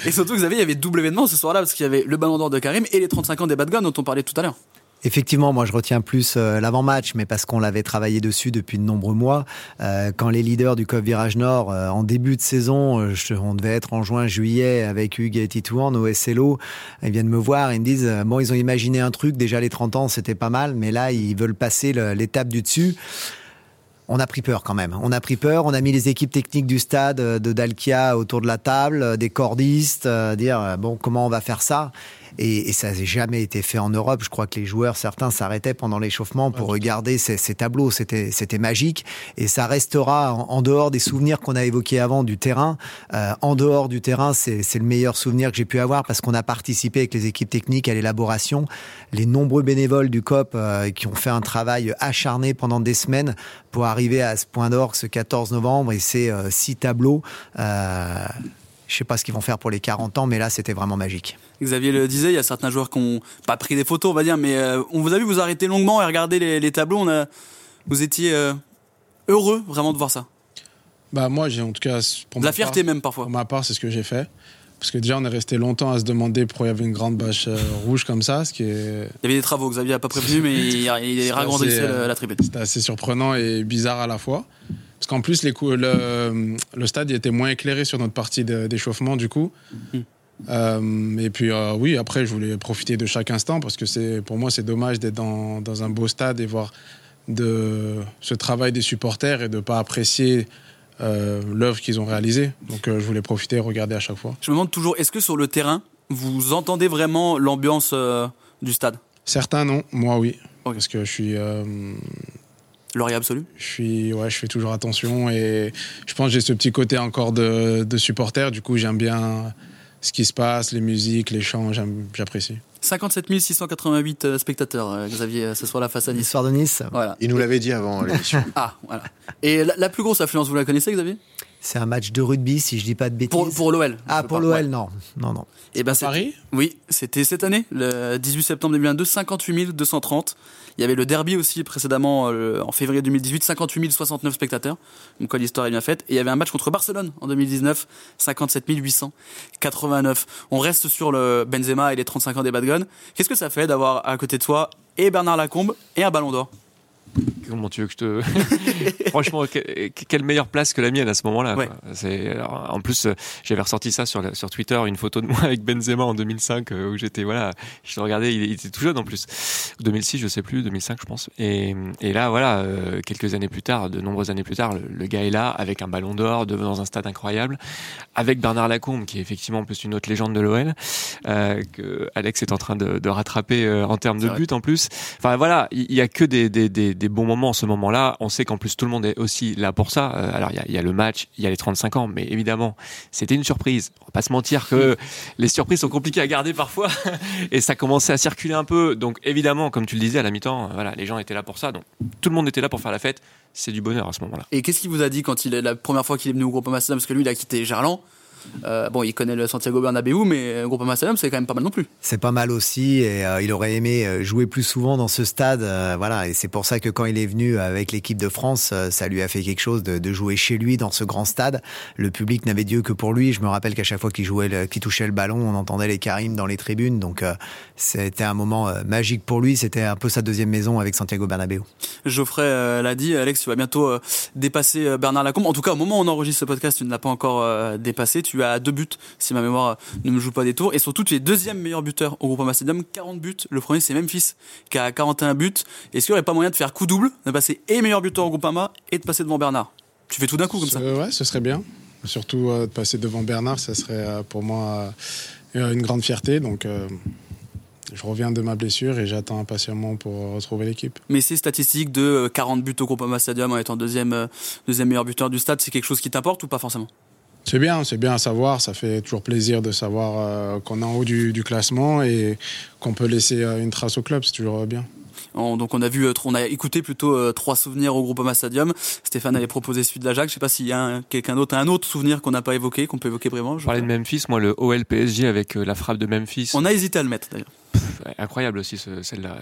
et surtout, Xavier, il y avait double événement ce soir-là, parce qu'il y avait le ballon d'or de Karim et les 35 ans des Bad Guns dont on parlait tout à l'heure. Effectivement, moi je retiens plus euh, l'avant-match, mais parce qu'on l'avait travaillé dessus depuis de nombreux mois. Euh, quand les leaders du COP Virage Nord, euh, en début de saison, je- on devait être en juin-juillet avec Hugues et Titouan au SLO, ils viennent me voir et me disent, bon, ils ont imaginé un truc, déjà les 30 ans c'était pas mal, mais là ils veulent passer l'étape du dessus. On a pris peur quand même. On a pris peur. On a mis les équipes techniques du stade de Dalkia autour de la table, des cordistes, euh, dire bon comment on va faire ça? Et, et ça n'a jamais été fait en Europe. Je crois que les joueurs, certains s'arrêtaient pendant l'échauffement pour regarder ces, ces tableaux. C'était c'était magique. Et ça restera en, en dehors des souvenirs qu'on a évoqués avant du terrain. Euh, en dehors du terrain, c'est c'est le meilleur souvenir que j'ai pu avoir parce qu'on a participé avec les équipes techniques à l'élaboration. Les nombreux bénévoles du COP euh, qui ont fait un travail acharné pendant des semaines pour arriver à ce point d'orgue ce 14 novembre et ces euh, six tableaux. Je sais pas ce qu'ils vont faire pour les 40 ans, mais là, c'était vraiment magique. Xavier le disait, il y a certains joueurs qui n'ont pas pris des photos, on va dire, mais euh, on vous a vu vous arrêter longuement et regarder les, les tableaux. On a, vous étiez euh, heureux vraiment de voir ça. Bah, moi, j'ai en tout cas. Pour De la fierté part- même parfois. Pour ma part, c'est ce que j'ai fait. Parce que déjà, on est resté longtemps à se demander pourquoi il y avait une grande bâche euh, rouge comme ça, ce qui est. Il y avait des travaux, Xavier n'a pas prévenu, mais il, il le- euh, la tribune. C'était assez surprenant et bizarre à la fois. Parce qu'en plus, les le, le stade était moins éclairé sur notre partie d'échauffement, du coup. Mhm. Euh, et puis, euh, oui, après, je voulais profiter de chaque instant parce que c'est pour moi, c'est dommage d'être dans, dans un beau stade et voir de ce travail des supporters et de ne pas apprécier l'œuvre qu'ils ont réalisée. Donc, euh, je voulais profiter et regarder à chaque fois. Je me demande toujours, est-ce que sur le terrain, vous entendez vraiment l'ambiance euh, du stade? Certains non, moi oui. Parce que je suis. Euh, Lauréat absolu? Je suis, ouais, je fais toujours attention et je pense que j'ai ce petit côté encore de, de supporter. Du coup, j'aime bien ce qui se passe, les musiques, les chants, j'apprécie. 57 688 euh, spectateurs, euh, Xavier, euh, ce soir-là face à Nice. L'histoire de Nice. Voilà. Il nous l'avait dit avant l'émission. Ah, voilà. Et la, la plus grosse affluence, vous la connaissez, Xavier? C'est un match de rugby, si je dis pas de bêtises. Pour, pour l'OL. Ah, pour l'OL, non. Non, non. Et ben, Paris? Oui, c'était cette année, le 18 septembre 2022, 58 230. Il y avait le derby aussi précédemment, euh, en février 2018, 58 069 spectateurs. Donc quoi, l'histoire est bien faite. Et il y avait un match contre Barcelone en 2019, 57 889. On reste sur le Benzema et les 35 ans des Bad Guns. Qu'est-ce que ça fait d'avoir à côté de toi et Bernard Lacombe et un ballon d'or? Comment tu veux que je te. Franchement, que- quelle meilleure place que la mienne à ce moment-là. Ouais. C'est en plus, euh, j'avais ressorti ça sur la- sur Twitter, une photo de moi avec Benzema en 2005 euh, où j'étais voilà, je le regardais, il, il était tout jeune en plus. 2006, je sais plus, 2005 je pense. Et, et là, voilà, euh, quelques années plus tard, de nombreuses années plus tard, le, le gars est là avec un Ballon d'Or, dans un stade incroyable, avec Bernard Lacombe qui est effectivement en plus une autre légende de l'OL euh, que Alex est en train de, de rattraper en termes de buts en plus. Enfin voilà, il y, a que des, des, des, des bons moments en ce moment-là. On sait qu'en plus tout le monde est aussi là pour ça. Euh, alors il y a, il y a le match, il y a les 35 ans, mais évidemment c'était une surprise. On va pas se mentir que les surprises sont compliquées à garder parfois et ça commençait à circuler un peu. Donc évidemment, comme tu le disais à la mi-temps, euh, voilà, les gens étaient là pour ça. Donc tout le monde était là pour faire la fête. C'est du bonheur à ce moment-là. Et qu'est-ce qu'il vous a dit quand il est la première fois qu'il est venu au Groupama Stadium? Parce que lui, il a quitté Gerland. Euh, bon, il connaît le Santiago Bernabéu, mais euh, Groupama Stadium, c'est quand même pas mal non plus. C'est pas mal aussi et euh, il aurait aimé jouer plus souvent dans ce stade. euh, voilà, et c'est pour ça que quand il est venu avec l'équipe de France, ça lui a fait quelque chose de, de jouer chez lui dans ce grand stade. Le public n'avait Dieu que pour lui. Je me rappelle qu'à chaque fois qu'il jouait, qu'il touchait le ballon, on entendait les Karim dans les tribunes. Donc c'était un moment magique pour lui. C'était un peu sa deuxième maison avec Santiago Bernabéu. Geoffrey l'a dit, Alex, tu vas bientôt dépasser Bernard Lacombe. En tout cas, au moment où on enregistre ce podcast, tu ne l'as pas encore dépassé. Tu as deux buts, si ma mémoire ne me joue pas des tours. Et surtout, tu es deuxième meilleur buteur au Groupama Stadium, 40 buts. Le premier, c'est Memphis, qui a 41 buts. Est-ce qu'il n'y aurait pas moyen de faire coup double, de passer et meilleur buteur au Groupama et de passer devant Bernard? Tu fais tout d'un coup comme ça. Ouais, ce serait bien. Surtout euh, de passer devant Bernard, ça serait euh, pour moi euh, une grande fierté. Donc, je reviens de ma blessure et j'attends impatiemment pour retrouver l'équipe. Mais ces statistiques de euh, 40 buts au Groupama Stadium en étant deuxième, deuxième meilleur buteur du stade, c'est quelque chose qui t'importe ou pas forcément? C'est bien, c'est bien à savoir. Ça fait toujours plaisir de savoir euh, qu'on est en haut du, du classement et qu'on peut laisser euh, une trace au club. C'est toujours euh, bien. On- donc on a vu, euh, on a écouté plutôt euh, trois souvenirs au Groupama Stadium. Stéphane avait proposé celui de l'Ajax. Je sais pas s'il y a un- quelqu'un d'autre, un autre souvenir qu'on n'a pas évoqué, qu'on peut évoquer vraiment. Je parlais de Memphis, moi le OL PSG avec euh, la frappe de Memphis. On a hésité à le mettre d'ailleurs. Incroyable aussi ce- celle-là.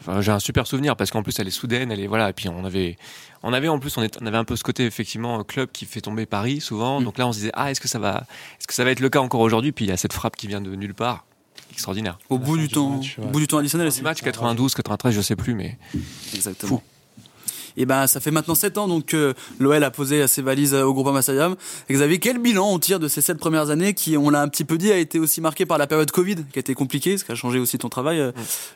Enfin, j'ai un super souvenir parce qu'en plus elle est soudaine, elle est voilà. Et puis on avait, on avait en plus on, est- on avait un peu ce côté effectivement club qui fait tomber Paris souvent. Donc là on se disait ah est-ce que ça va, est-ce que ça va être le cas encore aujourd'hui? Puis il y a cette frappe qui vient de nulle part, extraordinaire. Au bout du temps, au bout du temps additionnel. Du match 92, 93, je sais plus, mais Exactement. Et ben, ça fait maintenant 7 ans donc que l'OL a posé ses valises au Groupama Stadium. Xavier, quel bilan on tire de ces 7 premières années qui, on l'a un petit peu dit, a été aussi marqué par la période Covid, qui a été compliquée, ce qui a changé aussi ton travail, euh,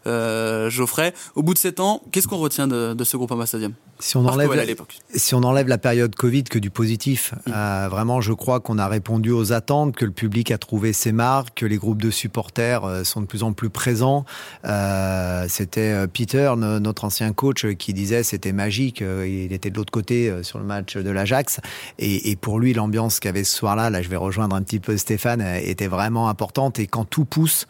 euh, Geoffrey. Au bout de 7 ans, qu'est-ce qu'on retient de, de ce Groupama Stadium Si on enlève, la, à l'époque. si on enlève la période Covid que du positif, Mm. euh, vraiment, je crois qu'on a répondu aux attentes, que le public a trouvé ses marques, que les groupes de supporters euh, sont de plus en plus présents. Euh, c'était euh, Peter, no- notre ancien coach, euh, qui disait c'était magique. Euh, Il était de l'autre côté euh, sur le match de l'Ajax, et, et pour lui, l'ambiance qu'il y avait ce soir-là, là, je vais rejoindre un petit peu Stéphane, euh, était vraiment importante. Et quand tout pousse,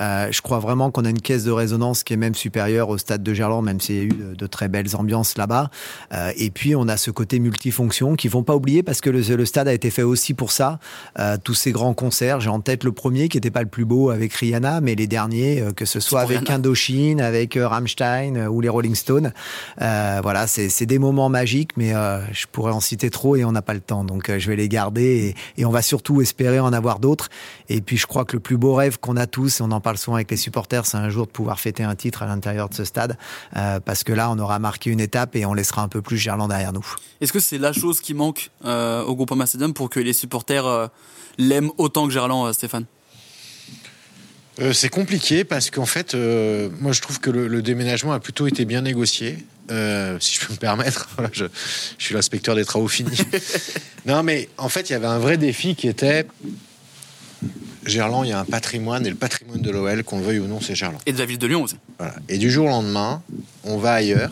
euh, je crois vraiment qu'on a une caisse de résonance qui est même supérieure au stade de Gerland, même s'il y a eu de, de très belles ambiances là-bas. Euh, et puis on a ce côté multifonction qu'il faut pas oublier parce que le, le stade a été fait aussi pour ça. Euh, tous ces grands concerts, j'ai en tête le premier qui était pas le plus beau avec Rihanna, mais les derniers, euh, que ce soit avec Rihanna. Indochine, avec euh, Rammstein ou les Rolling Stones. Euh, voilà, c'est c'est des moments magiques, mais euh, je pourrais en citer trop et on n'a pas le temps. Donc je vais les garder et, et on va surtout espérer en avoir d'autres. Et puis je crois que le plus beau rêve qu'on a tous, et on en parle souvent avec les supporters, c'est un jour de pouvoir fêter un titre à l'intérieur de ce stade, euh, parce que là on aura marqué une étape et on laissera un peu plus Gerland derrière nous. Est-ce que c'est la chose qui manque euh, au Groupama Stadium pour que les supporters euh, l'aiment autant que Gerland, euh, Stéphane? Euh, c'est compliqué parce qu'en fait, euh, moi je trouve que le, le déménagement a plutôt été bien négocié, euh, si je peux me permettre. Voilà, je, je suis l'inspecteur des travaux finis. non, mais en fait, il y avait un vrai défi qui était Gerland, il y a un patrimoine et le patrimoine de l'OL, qu'on le veuille ou non, c'est Gerland. Et de la ville de Lyon aussi. Voilà. Et du jour au lendemain, on va ailleurs.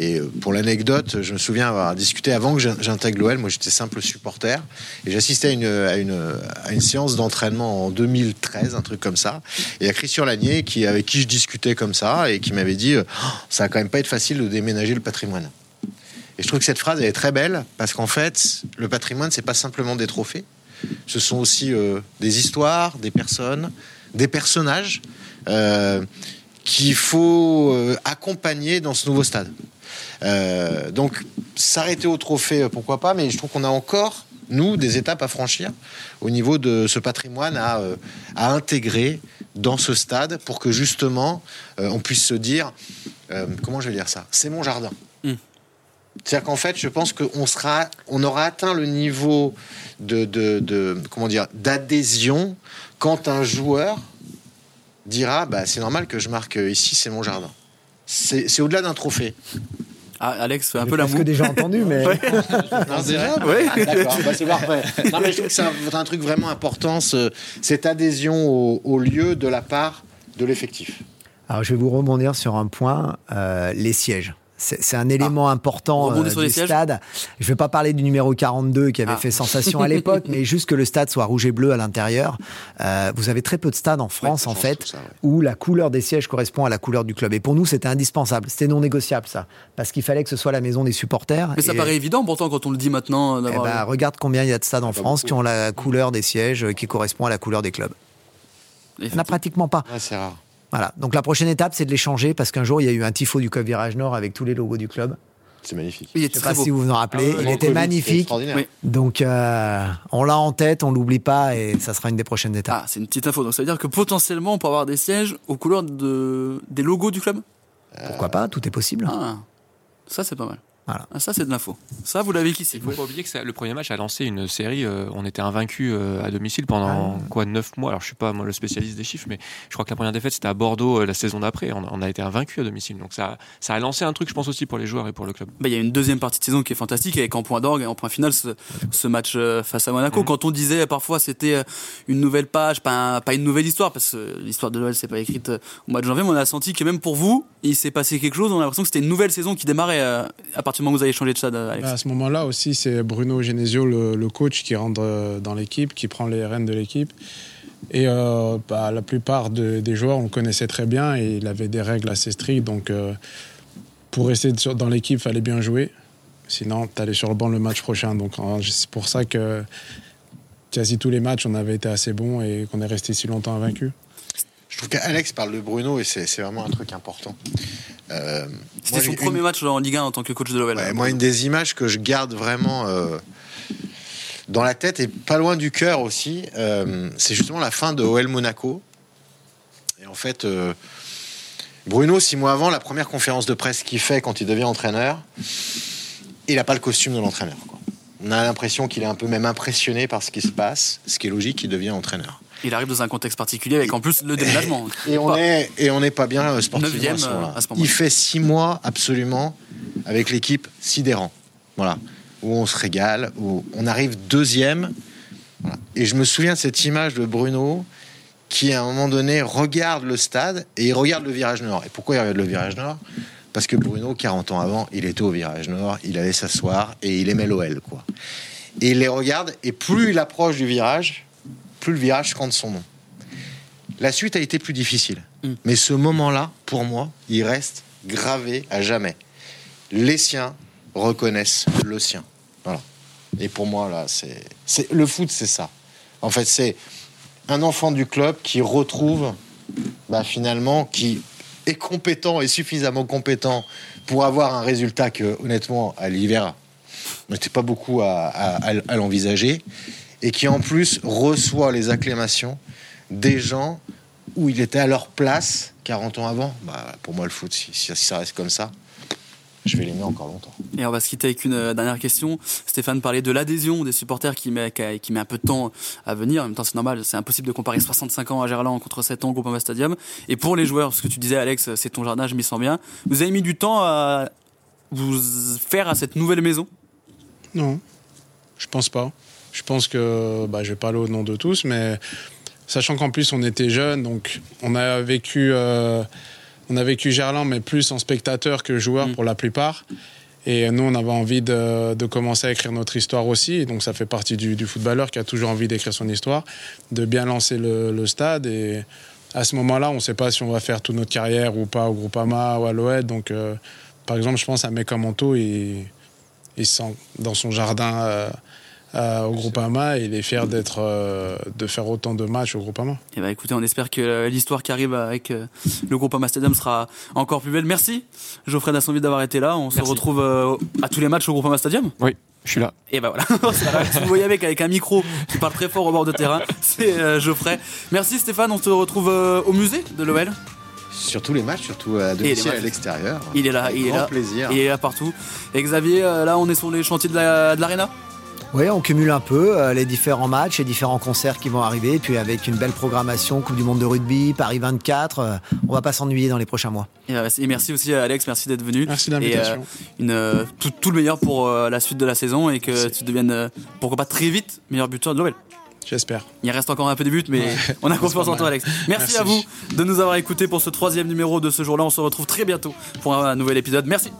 Et euh, pour l'anecdote, je me souviens avoir discuté avant que j'in- j'intègre l'OL. Moi, j'étais simple supporter. Et j'assistais à une, à, une, à une séance d'entraînement en 2013, un truc comme ça. Et il y a Christian Lanier, qui, avec qui je discutais comme ça, et qui m'avait dit euh, Oh, Ça va quand même pas être facile de déménager le patrimoine. Et je trouve que cette phrase, elle est très belle, parce qu'en fait, le patrimoine, c'est pas simplement des trophées. Ce sont aussi euh, des histoires, des personnes, des personnages euh, qu'il faut euh, accompagner dans ce nouveau stade. Donc, s'arrêter au trophée, pourquoi pas, mais je trouve qu'on a encore, nous, des étapes à franchir au niveau de ce patrimoine à, intégrer dans ce stade pour que justement on puisse se dire, comment je vais dire ça, c'est mon jardin. C'est-à-dire qu'en fait, je pense qu'on sera, on aura atteint le niveau de, de, de- comment dire, d'adhésion quand un joueur dira, bah, c'est normal que je marque ici, c'est mon jardin. C'est au-delà d'un trophée. Ah, Alex un peu la moue. déjà entendu, mais Non, déjà Ouais. Ah, D'accord, bah, c'est parfait. Non, mais je trouve que c'est un, un truc vraiment important, ce- cette adhésion au, au lieu de la part de l'effectif. Alors, je vais vous rebondir sur un point, euh, les sièges. C'est un élément important Rebondir euh, sur du stade. Je ne vais pas parler du numéro 42 qui avait Ah. fait sensation à l'époque, mais juste que le stade soit rouge et bleu à l'intérieur. Euh, vous avez très peu de stades en France, en fait, où la couleur des sièges correspond à la couleur du club. Et pour nous, c'était indispensable. C'était non négociable, ça. Parce qu'il fallait que ce soit la maison des supporters. Mais ça Et- paraît évident pourtant quand on le dit maintenant. eh ben, regarde combien il y a de stades en France qui ont la couleur des sièges euh, qui correspond à la couleur des clubs. Il n'y en a pratiquement pas. c'est rare. Voilà. Donc la prochaine étape, c'est de les changer parce qu'un jour, il y a eu un tifo du Club Virage Nord avec tous les logos du club. C'est magnifique. Il Je est ne sais pas beau. si vous vous en rappelez. Ah il était Covid, magnifique. extraordinaire. Oui. Donc euh, on l'a en tête, on l'oublie pas et ça sera une des prochaines étapes. Ah, c'est une petite info. Donc ça veut dire que potentiellement on peut avoir des sièges aux couleurs de... des logos du club? Pourquoi pas Tout est possible. Ah, ça c'est pas mal. Voilà. Ah, ça, c'est de l'info. Ça, vous l'avez qu'ici. Il faut pas oublier que ça- le premier match a lancé une série. euh, on était invaincu euh, à domicile pendant quoi 9 mois. Alors je suis pas moi le spécialiste des chiffres, mais je crois que la première défaite c'était à Bordeaux euh, la saison d'après. On, a- on a été invaincu à domicile. Donc ça, ça a lancé un truc, je pense aussi pour les joueurs et pour le club. Bah, il y a une deuxième partie de saison qui est fantastique avec en point d'orgue et en point final ce, ce match euh, face à Monaco. Mhm. Quand on disait parfois c'était une nouvelle page, pas, un- pas une nouvelle histoire, parce que l'histoire de l'OL c'est pas écrite au mois de janvier, mais on a senti que même pour vous, il s'est passé quelque chose. On a l'impression que c'était une nouvelle saison qui démarrait euh, à partir stade, euh, à ce moment-là aussi, c'est Bruno Genesio, le, coach, qui rentre euh, dans l'équipe, qui prend les rênes de l'équipe. Et euh, bah, la plupart de- des joueurs, on connaissait très bien et il avait des règles assez strictes. Donc, pour rester dans l'équipe, il fallait bien jouer. Sinon, tu allais sur le banc le match prochain. Donc, c'est pour ça que quasi tous les matchs, on avait été assez bons et qu'on est resté si longtemps invaincu. Je trouve qu'Alex parle de Bruno et c'est vraiment un truc important. Euh, C'était son premier une- match en Ligue 1 en tant que coach de l'OL. Ouais, moi, une des images que je garde vraiment euh, dans la tête et pas loin du cœur aussi, euh, c'est justement la fin de OL Monaco. Et en fait, Bruno, six mois avant, la première conférence de presse qu'il fait quand il devient entraîneur, il n'a pas le costume de l'entraîneur. On a l'impression qu'il est un peu même impressionné par ce qui se passe, ce qui est logique, il devient entraîneur. Il arrive dans un contexte particulier avec en plus le déménagement. Et on est et on n'est pas bien euh, sportivement à ce euh, moment-là. Il fait six mois absolument avec l'équipe sidérant. Voilà, où on se régale, où on arrive deuxième. Voilà. Et je me souviens de cette image de Bruno qui à un moment donné regarde le stade et il regarde le virage nord. Et pourquoi il regarde le virage nord? Parce que Bruno, 40 ans avant, il était au virage nord, il allait s'asseoir et il aimait l'OL, quoi. Et il les regarde et plus il approche du virage, plus le virage scande son nom. La suite a été plus difficile. Mais ce moment-là, pour moi, il reste gravé à jamais. Les siens reconnaissent le sien. Voilà. Et pour moi, là, c'est. c'est- Le foot, c'est ça. En fait, c'est un enfant du club qui retrouve, bah, finalement, qui est compétent et suffisamment compétent pour avoir un résultat que, honnêtement, à l'hiver, on n'était pas beaucoup à, à- à- à l'envisager. Et qui, en plus, reçoit les acclamations des gens où il était à leur place 40 ans avant. Bah, pour moi, le foot, si, si- si ça reste comme ça, je vais l'aimer encore longtemps. Et on va se quitter avec une euh, dernière question. Stéphane parlait de l'adhésion des supporters qui met, qui met un peu de temps à venir. En même temps, c'est normal. C'est impossible de comparer 65 ans à Gerland contre 7 ans au Groupama Stadium. Et pour les joueurs, ce que tu disais, Alex, c'est ton jardin, je m'y sens bien. Vous avez mis du temps à vous faire à cette nouvelle maison? Non, je pense pas. Je pense que bah, je vais parler au nom de tous, mais sachant qu'en plus on était jeunes, donc on a vécu, euh, on a vécu Gerland, mais plus en spectateur que joueur pour la plupart. Et nous, on avait envie de, de commencer à écrire notre histoire aussi. Et donc, ça fait partie du, du footballeur qui a toujours envie d'écrire son histoire, de bien lancer le, le stade. Et à ce moment-là, on ne sait pas si on va faire toute notre carrière ou pas au Groupama ou à l'OL. Donc, euh, par exemple, je pense à Mekamanto, il, il se sent dans son jardin euh, euh, au Groupama et il est fier d'être, euh, de faire autant de matchs au Groupama. Et bah écoutez, on espère que euh, l'histoire qui arrive avec euh, le groupe Ama Stadium sera encore plus belle. Merci Geoffrey Dassonville d'avoir été là. On se retrouve euh, à tous les matchs au groupe Ama Stadium. Oui, je suis là. Et bah voilà, vous voyez avec, avec un micro qui parle très fort au bord de terrain, c'est euh, Geoffrey. Merci Stéphane, on se retrouve euh, au musée de l'OL. Sur tous les matchs, surtout à les domicile l'extérieur. Il est là, Avec il est là. plaisir. Il est là partout. Et Xavier, euh, là on est sur les chantiers de la- de l'Arena Oui, on cumule un peu euh, les différents matchs, les différents concerts qui vont arriver, puis avec une belle programmation, Coupe du Monde de rugby, Paris 24, euh, on va pas s'ennuyer dans les prochains mois. Et, euh, et merci aussi à Alex, merci d'être venu. Merci Et, d'invitation. euh, euh, tout, tout le meilleur pour euh, la suite de la saison et que tu deviennes, euh, pourquoi pas très vite, meilleur buteur de l'OL. J'espère. Il reste encore un peu des buts, mais Ouais. on a confiance en toi. Alex. Merci, Merci. à vous de nous avoir écoutés pour ce troisième numéro de ce jour-là. On se retrouve très bientôt pour un nouvel épisode. Merci.